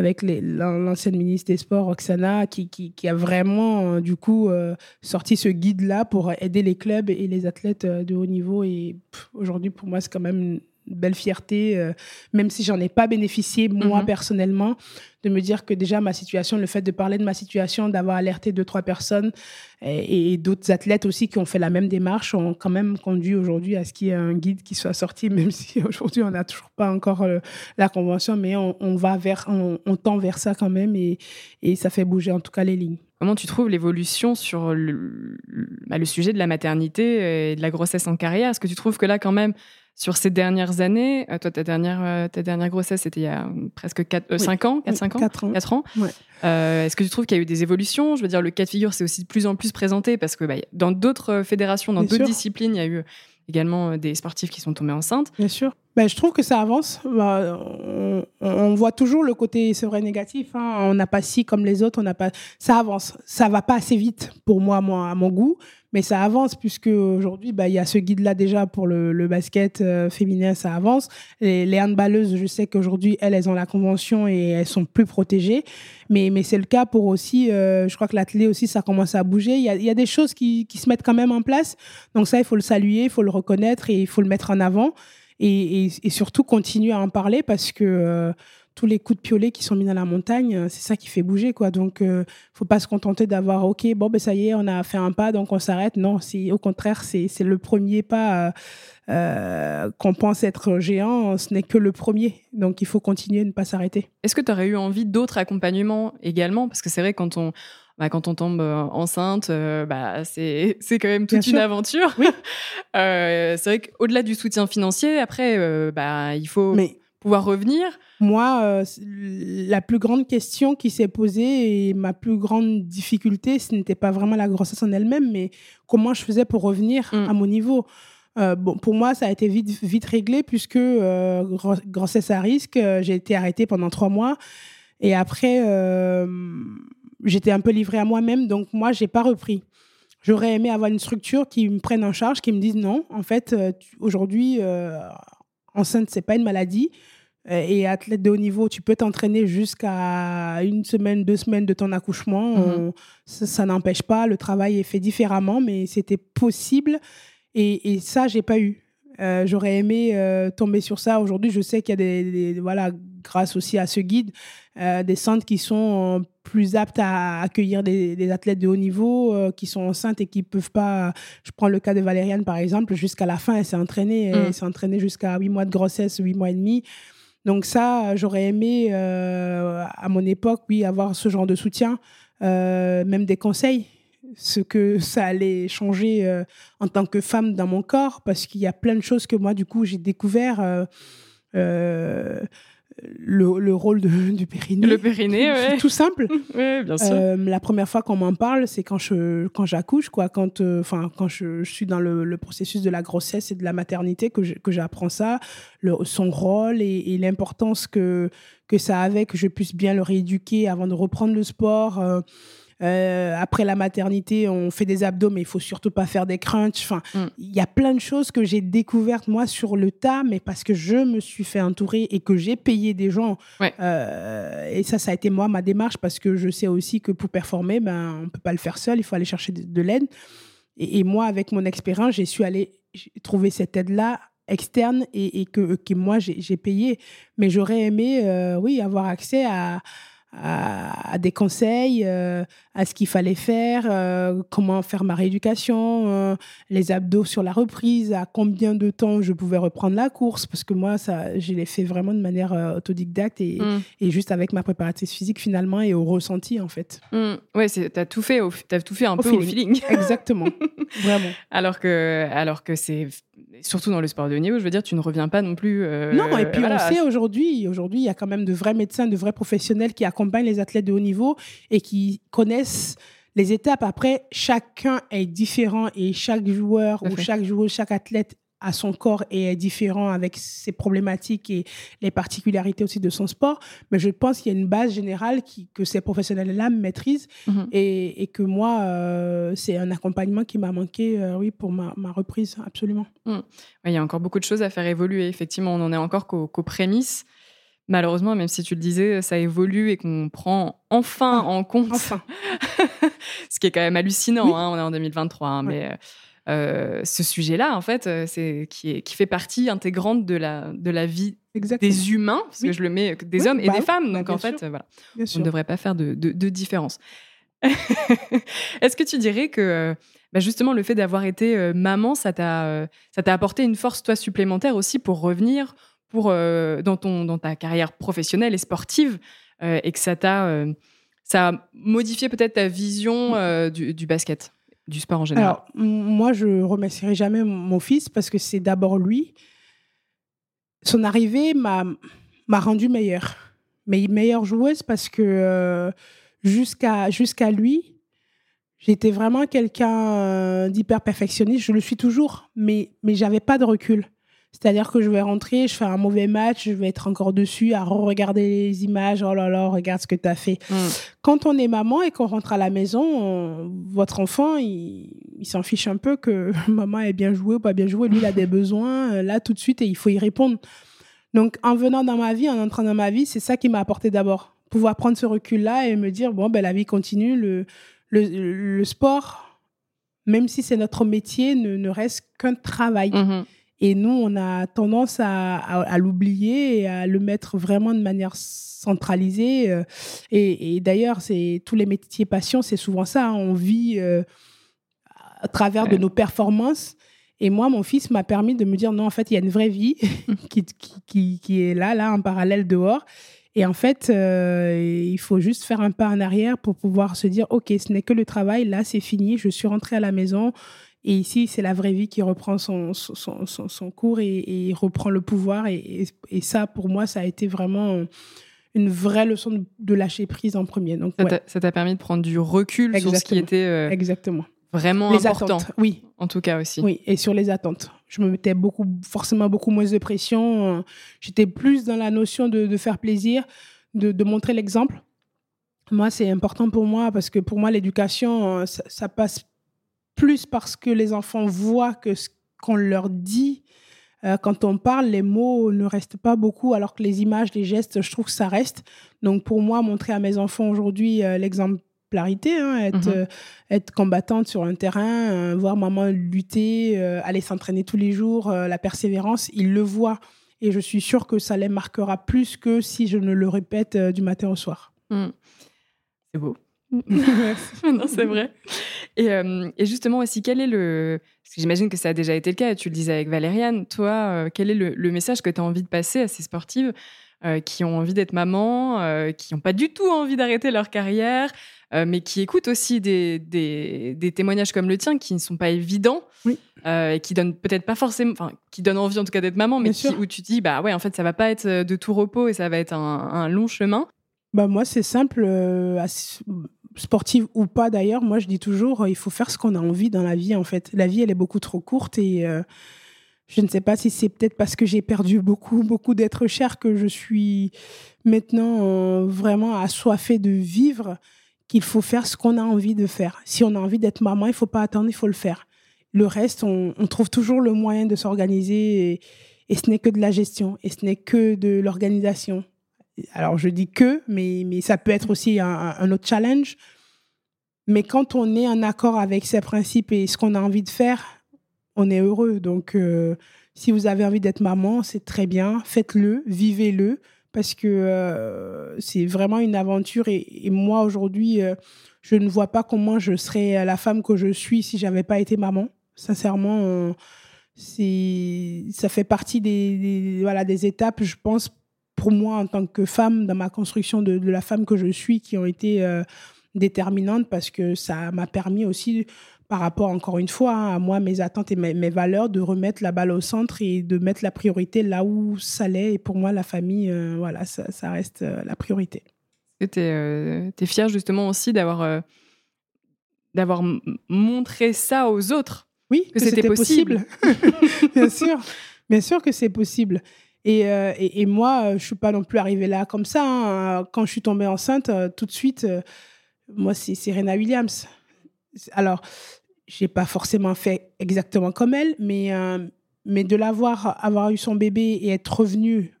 avec l'ancienne ministre des Sports, Roxana, qui, qui, a vraiment, euh, du coup, euh, sorti ce guide-là pour aider les clubs et les athlètes euh, de haut niveau. Et aujourd'hui, pour moi, c'est quand même belle fierté, euh, même si j'en ai pas bénéficié moi mhm. personnellement, de me dire que déjà ma situation, le fait de parler de ma situation, d'avoir alerté deux trois personnes et, d'autres athlètes aussi qui ont fait la même démarche, ont quand même conduit aujourd'hui à ce qu'il y ait un guide qui soit sorti, même si aujourd'hui on n'a toujours pas encore euh, la convention, mais on, va vers, on, tend vers ça quand même et, et ça fait bouger en tout cas les lignes. Comment tu trouves l'évolution sur le, bah, le, sujet de la maternité et de la grossesse en carrière? Est-ce que tu trouves que là, quand même, sur ces dernières années, euh, toi, ta dernière, euh, ta dernière grossesse, c'était il y a presque 4, 5 euh, ans 4, 5 ans 4 ans. 4 ans. Est-ce que tu trouves qu'il y a eu des évolutions? Je veux dire, le cas de figure, c'est aussi de plus en plus présenté parce que bah, dans d'autres fédérations, dans d'autres disciplines, il y a eu également des sportifs qui sont tombés enceintes. Bien sûr. Ben, je trouve que ça avance. Bah, on, voit toujours le côté, c'est vrai, négatif. Hein. On n'a pas si comme les autres, on n'a pas. Ça avance. Ça va pas assez vite pour moi, moi à mon goût, mais ça avance puisque aujourd'hui, bah, il y a ce guide-là déjà pour le, basket euh, féminin, ça avance. Les, les handballeuses, je sais qu'aujourd'hui, elles, elles ont la convention et elles sont plus protégées. Mais, mais c'est le cas pour aussi, euh, je crois que l'athlète aussi, ça commence à bouger. Il y a, y a, des choses qui, qui se mettent quand même en place. Donc ça, il faut le saluer, il faut le reconnaître et il faut le mettre en avant et, et, surtout continuer à en parler parce que euh, tous les coups de piolet qui sont mis dans la montagne, euh, c'est ça qui fait bouger quoi. Donc euh, faut pas se contenter d'avoir ok bon ben ça y est on a fait un pas donc on s'arrête. Non, au contraire c'est le premier pas euh, qu'on pense être géant, ce n'est que le premier. Donc il faut continuer, ne pas s'arrêter. Est-ce que tu aurais eu envie d'autres accompagnements également? Parce que c'est vrai quand on bah, quand on tombe enceinte, euh, bah, c'est, quand même toute une aventure. Oui. euh, c'est vrai qu'au-delà du soutien financier, après, euh, bah, il faut pouvoir revenir. Moi, la plus grande question qui s'est posée et ma plus grande difficulté, ce n'était pas vraiment la grossesse en elle-même, mais comment je faisais pour revenir mm. à mon niveau. bon, pour moi, ça a été vite, vite réglé puisque grossesse à risque, j'ai été arrêtée pendant trois mois. Et après, j'étais un peu livrée à moi-même, donc moi, j'ai pas repris. J'aurais aimé avoir une structure qui me prenne en charge, qui me dise non, en fait, euh, aujourd'hui, euh, enceinte, c'est pas une maladie. Euh, et athlète de haut niveau, tu peux t'entraîner jusqu'à une semaine, deux semaines de ton accouchement. Mhm. ça, n'empêche pas, le travail est fait différemment, mais c'était possible. Et, et ça, j'ai pas eu. J'aurais aimé tomber sur ça. Aujourd'hui, je sais qu'il y a des, voilà, grâce aussi à ce guide, des centres qui sont plus aptes à accueillir des, athlètes de haut niveau euh, qui sont enceintes et qui peuvent pas. Je prends le cas de Valériane par exemple, jusqu'à la fin, elle s'est entraînée, elle mm. s'est entraînée jusqu'à 8 mois de grossesse, 8 mois et demi. Donc ça, j'aurais aimé euh, à mon époque, oui, avoir ce genre de soutien, euh, même des conseils, ce que ça allait changer en tant que femme dans mon corps, parce qu'il y a plein de choses que moi, du coup, j'ai découvert le, rôle du périnée. Le périnée, ouais. Tout simple. oui, bien sûr. Euh, la première fois qu'on m'en parle, c'est quand je quand j'accouche, quoi. Quand, euh, quand je, suis dans le, processus de la grossesse et de la maternité, que j'apprends ça, le, son rôle et, l'importance que que ça avait, que je puisse bien le rééduquer avant de reprendre le sport. Euh, euh, après la maternité, on fait des abdos, mais il faut surtout pas faire des crunchs. Enfin, mm. il y a plein de choses que j'ai découvertes moi sur le tas, mais parce que je me suis fait entourer et que j'ai payé des gens. Euh, et ça, ça a été moi ma démarche parce que je sais aussi que pour performer, ben on peut pas le faire seul. Il faut aller chercher de, l'aide. Et, moi, avec mon expérience, j'ai su aller trouver cette aide-là externe et, que, que moi j'ai payé. Mais j'aurais aimé, euh, oui, avoir accès à à, des conseils, euh, à ce qu'il fallait faire, euh, comment faire ma rééducation, euh, les abdos sur la reprise, à combien de temps je pouvais reprendre la course, parce que moi, ça, je l'ai fait vraiment de manière autodidacte et, mm. et, juste avec ma préparatrice physique finalement et au ressenti en fait. Mm. Oui, tu as tout fait, as tout fait un peu au feeling. Exactement, vraiment. Alors que, alors que c'est surtout dans le sport de haut niveau, je veux dire, tu ne reviens pas non plus. non, et puis on sait aujourd'hui, aujourd'hui, il y a quand même de vrais médecins, de vrais professionnels qui accompagnent les athlètes de haut niveau et qui connaissent les étapes. Après, chacun est différent et chaque joueur ou chaque joueur, chaque athlète a son corps et est différent avec ses problématiques et les particularités aussi de son sport. Mais je pense qu'il y a une base générale qui, que ces professionnels-là maîtrisent mhm. et, et, que moi, euh, c'est un accompagnement qui m'a manqué, euh, oui, pour ma, ma reprise, absolument. Mhm. il y a encore beaucoup de choses à faire évoluer. Effectivement, on n'en est encore qu'aux prémices malheureusement, même si tu le disais, ça évolue et qu'on prend enfin ah, en compte, ce qui est quand même hallucinant, hein, on est en 2023, hein, mais euh, ce sujet-là, en fait, euh, c'est qui, est, qui fait partie intégrante de la, de la vie des humains, parce que je le mets des hommes et bah des femmes, donc bah, en fait, voilà, on ne devrait pas faire de, de, différence. Est-ce que tu dirais que bah, justement le fait d'avoir été maman, ça t'a ça t'a apporté une force toi supplémentaire aussi pour revenir pour, euh, dans, ton, dans ta carrière professionnelle et sportive euh, et que ça t'a euh, ça a modifié peut-être ta vision du, du, basket, du sport en général Alors, moi, je remercierai jamais mon fils parce que c'est d'abord lui. Son arrivée m'a rendu meilleure. Mais meilleure joueuse parce que jusqu'à jusqu'à lui, j'étais vraiment quelqu'un d'hyper perfectionniste. Je le suis toujours, mais, mais j'avais pas de recul. C'est-à-dire que je vais rentrer, je fais un mauvais match, je vais être encore dessus à regarder les images. Oh là là, regarde ce que tu as fait. Mm. Quand on est maman et qu'on rentre à la maison, votre enfant, il, s'en fiche un peu que maman ait bien joué ou pas bien joué. Lui, il a des besoins euh, là tout de suite et il faut y répondre. Donc, en venant dans ma vie, en entrant dans ma vie, c'est ça qui m'a apporté d'abord. Pouvoir prendre ce recul-là et me dire, bon, ben, la vie continue. Le, le, sport, même si c'est notre métier, ne, ne reste qu'un travail. Mm-hmm. Et nous, on a tendance à, à, l'oublier et à le mettre vraiment de manière centralisée. Euh, et, d'ailleurs, c'est tous les métiers passion, c'est souvent ça. Hein. On vit euh, à travers de nos performances. Et moi, mon fils m'a permis de me dire non, en fait, il y a une vraie vie qui, qui, qui, est là, là, en parallèle dehors. Et en fait, euh, il faut juste faire un pas en arrière pour pouvoir se dire, OK, ce n'est que le travail, là, c'est fini, je suis rentrée à la maison, et ici, c'est la vraie vie qui reprend son, son, son, cours et, reprend le pouvoir. Et, et, ça, pour moi, ça a été vraiment une vraie leçon de, lâcher prise en premier. Donc, ça t'a permis de prendre du recul sur ce qui était euh, Exactement. vraiment les important. Attentes, oui. En tout cas aussi. Oui, et sur les attentes. Je me mettais beaucoup, forcément beaucoup moins de pression. J'étais plus dans la notion de, de faire plaisir, de, de montrer l'exemple. Moi, c'est important pour moi parce que pour moi, l'éducation, ça, ça passe plus parce que les enfants voient que ce qu'on leur dit, euh, quand on parle, les mots ne restent pas beaucoup, alors que les images, les gestes, je trouve que ça reste. Donc pour moi, montrer à mes enfants aujourd'hui euh, l'exemplarité, hein, être, mhm. euh, être combattante sur un terrain, voir maman lutter, aller s'entraîner tous les jours, la persévérance, ils le voient. Et je suis sûre que ça les marquera plus que si je ne le répète du matin au soir. Hmm. C'est beau. Non, c'est vrai. Et, euh, et, justement aussi, quel est le... Parce que j'imagine que ça a déjà été le cas, tu le disais avec Valériane, toi, euh, quel est le, message que tu as envie de passer à ces sportives euh, qui ont envie d'être maman, qui n'ont pas du tout envie d'arrêter leur carrière, mais qui écoutent aussi des, des, des, témoignages comme le tien qui ne sont pas évidents et qui donnent peut-être pas forcément, enfin, qui donnent envie en tout cas d'être maman, mais où tu dis, bah ouais, en fait, ça va pas être de tout repos et ça va être un, un long chemin. Bah moi, c'est simple sportive ou pas d'ailleurs, moi je dis toujours, il faut faire ce qu'on a envie dans la vie en fait. La vie, elle est beaucoup trop courte et euh, je ne sais pas si c'est peut-être parce que j'ai perdu beaucoup, beaucoup d'êtres chers que je suis maintenant euh, vraiment assoiffée de vivre qu'il faut faire ce qu'on a envie de faire. Si on a envie d'être maman, il faut pas attendre, il faut le faire. Le reste, on, trouve toujours le moyen de s'organiser et ce n'est que de la gestion et ce n'est que de l'organisation alors je dis que, mais, mais ça peut être aussi un, autre challenge. Mais quand on est en accord avec ces principes et ce qu'on a envie de faire, on est heureux. Donc, euh, si vous avez envie d'être maman, c'est très bien. Faites-le, vivez-le, parce que c'est vraiment une aventure. Et, moi, aujourd'hui, je ne vois pas comment je serais la femme que je suis si j'avais pas été maman. Sincèrement, c'est ça fait partie des, voilà, des étapes, je pense, pour moi en tant que femme, dans ma construction de, de la femme que je suis, qui ont été déterminantes parce que ça m'a permis aussi par rapport, encore une fois, hein, à moi, mes attentes et mes, valeurs, de remettre la balle au centre et de mettre la priorité là où ça l'est. Et pour moi, la famille, euh, voilà, ça, reste euh, la priorité. Tu es, euh, es fière justement aussi d'avoir d'avoir montré ça aux autres? Oui, que, c'était possible. Bien sûr. Bien sûr que c'est possible. Et, et, moi, je suis pas non plus arrivée là comme ça. Hein. Quand je suis tombée enceinte, tout de suite, moi, c'est Serena Williams. Alors, j'ai pas forcément fait exactement comme elle, mais, euh, mais de l'avoir, avoir eu son bébé et être revenu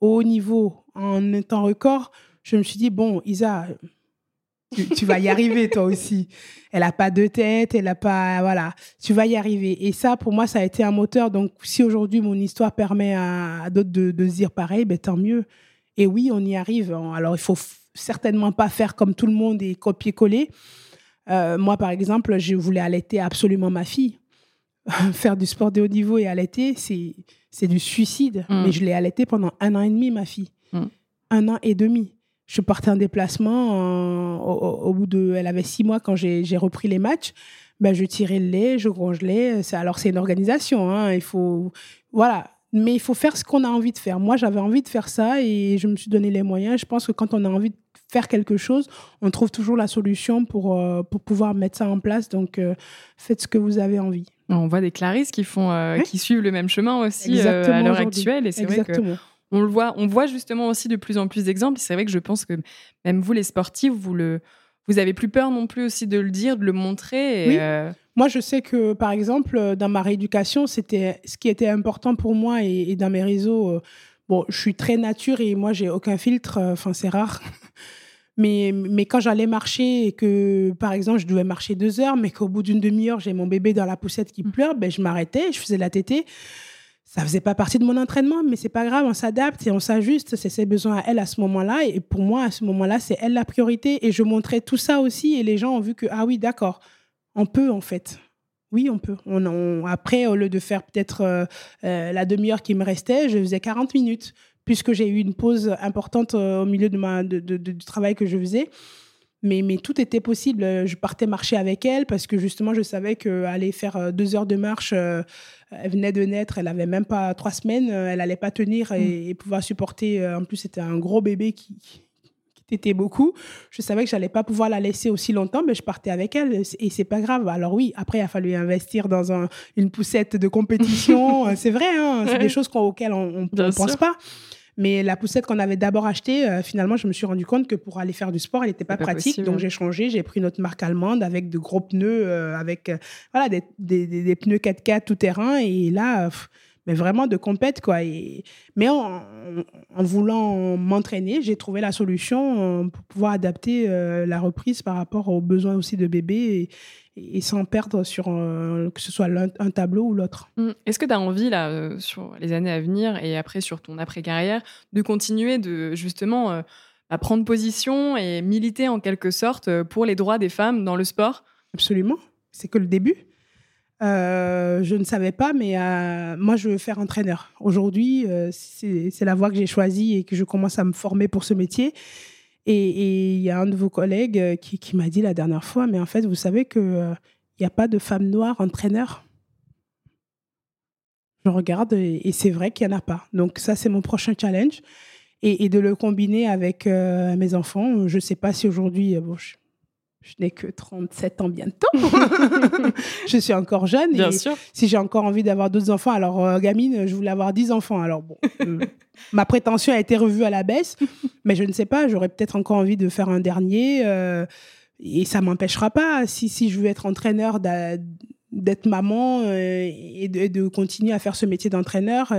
au haut niveau en un temps record, je me suis dit, bon, Isa, tu, vas y arriver toi aussi. Elle a pas de tête, elle a pas, voilà, tu vas y arriver. Et ça, pour moi, ça a été un moteur. Donc, si aujourd'hui mon histoire permet à, d'autres de, de, se dire pareil, ben, tant mieux. Et oui, on y arrive. Alors, il faut certainement pas faire comme tout le monde et copier-coller. Euh, moi, par exemple, je voulais allaiter absolument ma fille. Faire du sport de haut niveau et allaiter, c'est, c'est du suicide. Mm. Mais je l'ai allaitée pendant un an et demi, ma fille. Mm. Un an et demi. Je partais en déplacement. au, bout de. Elle avait six mois quand j'ai, repris les matchs. Ben, je tirais le lait, je rongelais. C'est, alors, c'est une organisation. Hein. Il faut. Voilà. Mais il faut faire ce qu'on a envie de faire. Moi, j'avais envie de faire ça et je me suis donné les moyens. Je pense que quand on a envie de faire quelque chose, on trouve toujours la solution pour, euh, pour pouvoir mettre ça en place. Donc, euh, faites ce que vous avez envie. On voit des Clarisse qui, font, euh, qui suivent le même chemin aussi à l'heure actuelle. Et c'est vrai que on le voit, on voit justement aussi de plus en plus d'exemples. C'est vrai que je pense que même vous, les sportifs, vous le, vous avez plus peur non plus aussi de le dire, de le montrer. oui. Moi, je sais que, par exemple, dans ma rééducation, c'était ce qui était important pour moi et, et dans mes réseaux. bon, je suis très nature et moi, j'ai aucun filtre. Enfin, c'est rare. Mais, mais quand j'allais marcher et que, par exemple, je devais marcher deux heures, mais qu'au bout d'une demi-heure, j'ai mon bébé dans la poussette qui mmh. pleure, ben, je m'arrêtais, je faisais la tétée. Ça faisait pas partie de mon entraînement, mais c'est pas grave, on s'adapte et on s'ajuste. C'est ses besoins à elle à ce moment-là. Et pour moi, à ce moment-là, c'est elle la priorité. Et je montrais tout ça aussi. Et les gens ont vu que, ah oui, d'accord, on peut en fait. Oui, on peut. Après, au lieu de faire peut-être euh, euh, la demi-heure qui me restait, je faisais 40 minutes puisque j'ai eu une pause importante euh, au milieu de ma, du travail que je faisais. Mais, mais, tout était possible. Je partais marcher avec elle parce que justement, je savais qu'aller faire euh, deux heures de marche, euh, elle venait de naître, elle avait même pas trois semaines, elle allait pas tenir et, mm. pouvoir supporter. En plus, c'était un gros bébé qui, qui t'était beaucoup. Je savais que j'allais pas pouvoir la laisser aussi longtemps, mais je partais avec elle et c'est pas grave. Alors oui, après, il a fallu investir dans un, une poussette de compétition. c'est vrai, hein, c'est des choses auxquelles on ne pense pas. Mais la poussette qu'on avait d'abord achetée, euh, finalement, je me suis rendu compte que pour aller faire du sport, elle n'était pas, pratique. donc j'ai changé, j'ai pris notre marque allemande avec de gros pneus, euh, avec euh, voilà, des, des, des, pneus 4x4 tout terrain. Et là, mais vraiment de compète quoi et mais en, en voulant m'entraîner j'ai trouvé la solution pour pouvoir adapter la reprise par rapport aux besoins aussi de bébé et sans perdre sur euh, que ce soit un tableau ou l'autre. Mmh. Est-ce que tu as envie, là, euh, sur les années à venir et après sur ton après-carrière, de continuer de justement euh, à prendre position et militer en quelque sorte pour les droits des femmes dans le sport? Absolument. C'est que le début. je ne savais pas, mais moi, je veux faire entraîneur. Aujourd'hui, c'est la voie que j'ai choisie et que je commence à me former pour ce métier. Et il y a un de vos collègues euh, qui, m'a dit la dernière fois, mais en fait, vous savez qu'il euh, n'y a pas de femme noire entraîneur? Je regarde et, c'est vrai qu'il n'y en a pas. Donc ça, c'est mon prochain challenge. Et, et de le combiner avec euh, mes enfants. Je ne sais pas si aujourd'hui, bon, je, je n'ai que 37 ans bientôt. je suis encore jeune. Bien sûr. Si j'ai encore envie d'avoir d'autres enfants, alors euh, gamine, je voulais avoir 10 enfants. Alors bon, euh, ma prétention a été revue à la baisse, mais je ne sais pas, j'aurais peut-être encore envie de faire un dernier. Euh, et ça m'empêchera pas, si, si je veux être entraîneur, d'être maman et de, de, continuer à faire ce métier d'entraîneur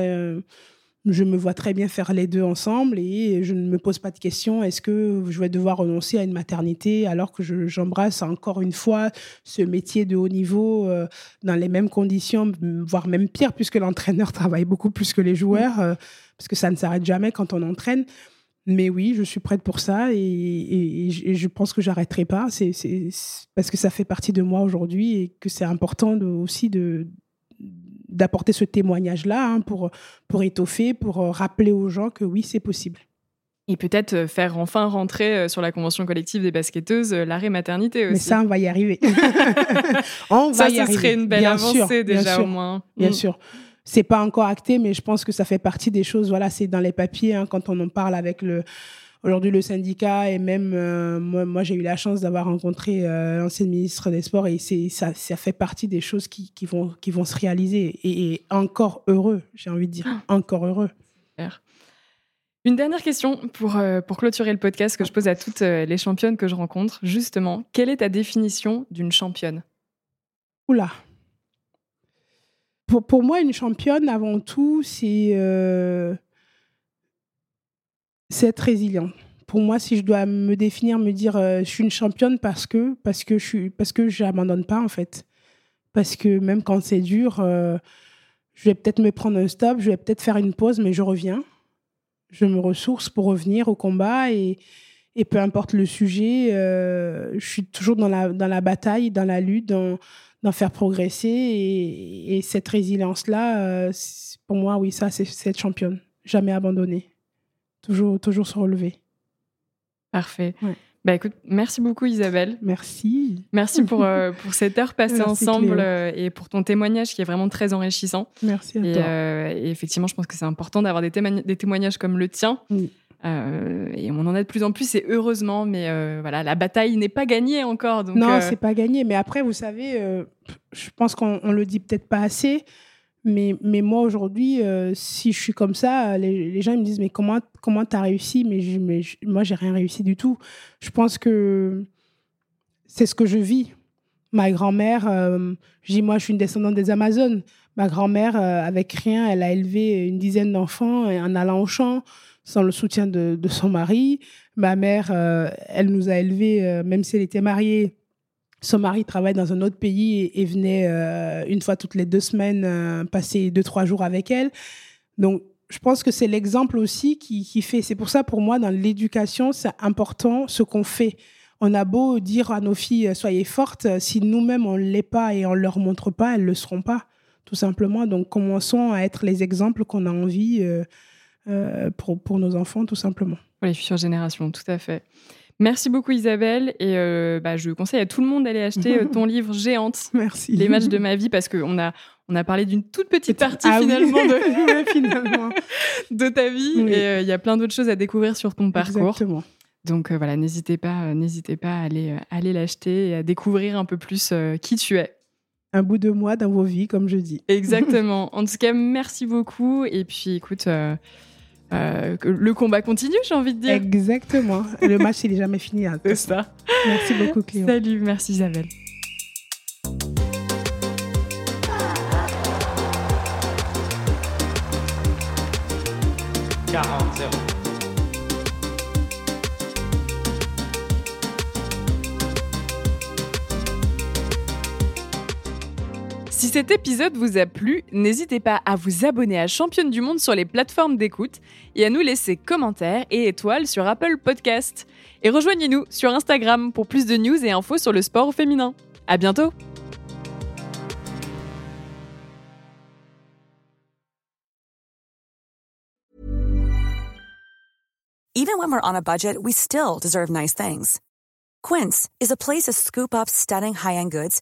je me vois très bien faire les deux ensemble et je ne me pose pas de questions. Est-ce que je vais devoir renoncer à une maternité alors que j'embrasse encore une fois ce métier de haut niveau euh, dans les mêmes conditions, voire même pire, puisque l'entraîneur travaille beaucoup plus que les joueurs, euh, parce que ça ne s'arrête jamais quand on entraîne. Mais oui, je suis prête pour ça et, je pense que j'arrêterai pas. C'est parce que ça fait partie de moi aujourd'hui et que c'est important aussi de, d'apporter ce témoignage-là hein, pour, pour étoffer, pour euh, rappeler aux gens que oui, c'est possible. Et peut-être euh, faire enfin rentrer euh, sur la convention collective des basketteuses l'arrêt maternité aussi. Mais ça, on va y arriver. on va ça, y ce serait une belle avancée déjà au moins. Bien mm. sûr. C'est pas encore acté, mais je pense que ça fait partie des choses. Voilà, c'est dans les papiers hein, quand on en parle avec le aujourd'hui le syndicat et même euh, moi, j'ai eu la chance d'avoir rencontré euh, l'ancienne ministre des Sports et c'est ça, ça fait partie des choses qui, qui, vont, qui vont se réaliser et, encore heureux, j'ai envie de dire, ah. encore heureux. Une dernière question pour, euh, pour clôturer le podcast que je pose à toutes les championnes que je rencontre. Justement, quelle est ta définition d'une championne? Oula. Pour, pour moi, une championne, avant tout, c'est c'est être résilient. Pour moi, si je dois me définir, me dire euh, je suis une championne parce que parce que je suis parce que j'abandonne pas en fait. Parce que même quand c'est dur, euh, je vais peut-être me prendre un stop, je vais peut-être faire une pause, mais je reviens. Je me ressource pour revenir au combat et, et peu importe le sujet, euh, je suis toujours dans la, dans la bataille, dans la lutte, dans, d'en faire progresser. Et, et cette résilience-là, pour moi, oui, ça, c'est être championne. Jamais abandonner toujours, toujours se relever. Parfait. Bah écoute, merci beaucoup Isabelle. Merci. Merci pour, euh, pour cette heure passée ensemble euh, et pour ton témoignage qui est vraiment très enrichissant. Merci à et, toi. Euh, et effectivement, je pense que c'est important d'avoir des, des, témoignages comme le tien. et on en a de plus en plus et heureusement, mais voilà, la bataille n'est pas gagnée encore. Donc, non, c'est pas gagné. Mais après, vous savez, je pense qu'on le dit peut-être pas assez. Mais, moi, aujourd'hui, euh, si je suis comme ça, les, gens me disent Mais comment comment tu as réussi? Mais, je, je, moi, j'ai rien réussi du tout. Je pense que c'est ce que je vis. Ma grand-mère, euh, je dis Moi, je suis une descendante des Amazones. Ma grand-mère, euh, avec rien, elle a élevé une dizaine d'enfants en allant au champ, sans le soutien de, de son mari. Ma mère, elle nous a élevés, même si elle était mariée son mari travaille dans un autre pays et, venait euh, une fois toutes les deux semaines euh, passer deux, trois jours avec elle. Donc, je pense que c'est l'exemple aussi qui, fait. C'est pour ça, pour moi, dans l'éducation, c'est important ce qu'on fait. On a beau dire à nos filles, euh, soyez fortes, si nous-mêmes, on ne l'est pas et on ne leur montre pas, elles ne le seront pas, tout simplement. Donc, commençons à être les exemples qu'on a envie pour, pour nos enfants, tout simplement. Pour les futures générations, tout à fait. Merci beaucoup Isabelle et euh, bah, je conseille à tout le monde d'aller acheter euh, ton livre Géante, Merci. les matchs de ma vie, parce qu'on a on a parlé d'une toute petite partie ah finalement, de... finalement de ta vie et euh, il y a plein d'autres choses à découvrir sur ton parcours. Exactement. Donc voilà, n'hésitez pas, n'hésitez pas à aller, aller l'acheter et à découvrir un peu plus qui tu es. Un bout de moi dans vos vies, comme je dis. Exactement. en tout cas, merci beaucoup. Et puis, écoute, euh, le combat continue, j'ai envie de dire. Exactement. Le match, il n'est jamais fini. Hein. C'est ça. Merci beaucoup, Cléo. Salut, merci Isabelle. Si cet épisode vous a plu, n'hésitez pas à vous abonner à Championne du Monde sur les plateformes d'écoute et à nous laisser commentaires et étoiles sur Apple Podcast. Et rejoignez-nous sur Instagram pour plus de news et infos sur le sport féminin. À bientôt! Even when we're on a budget, we still deserve nice things. Quince is a place to scoop up stunning high-end goods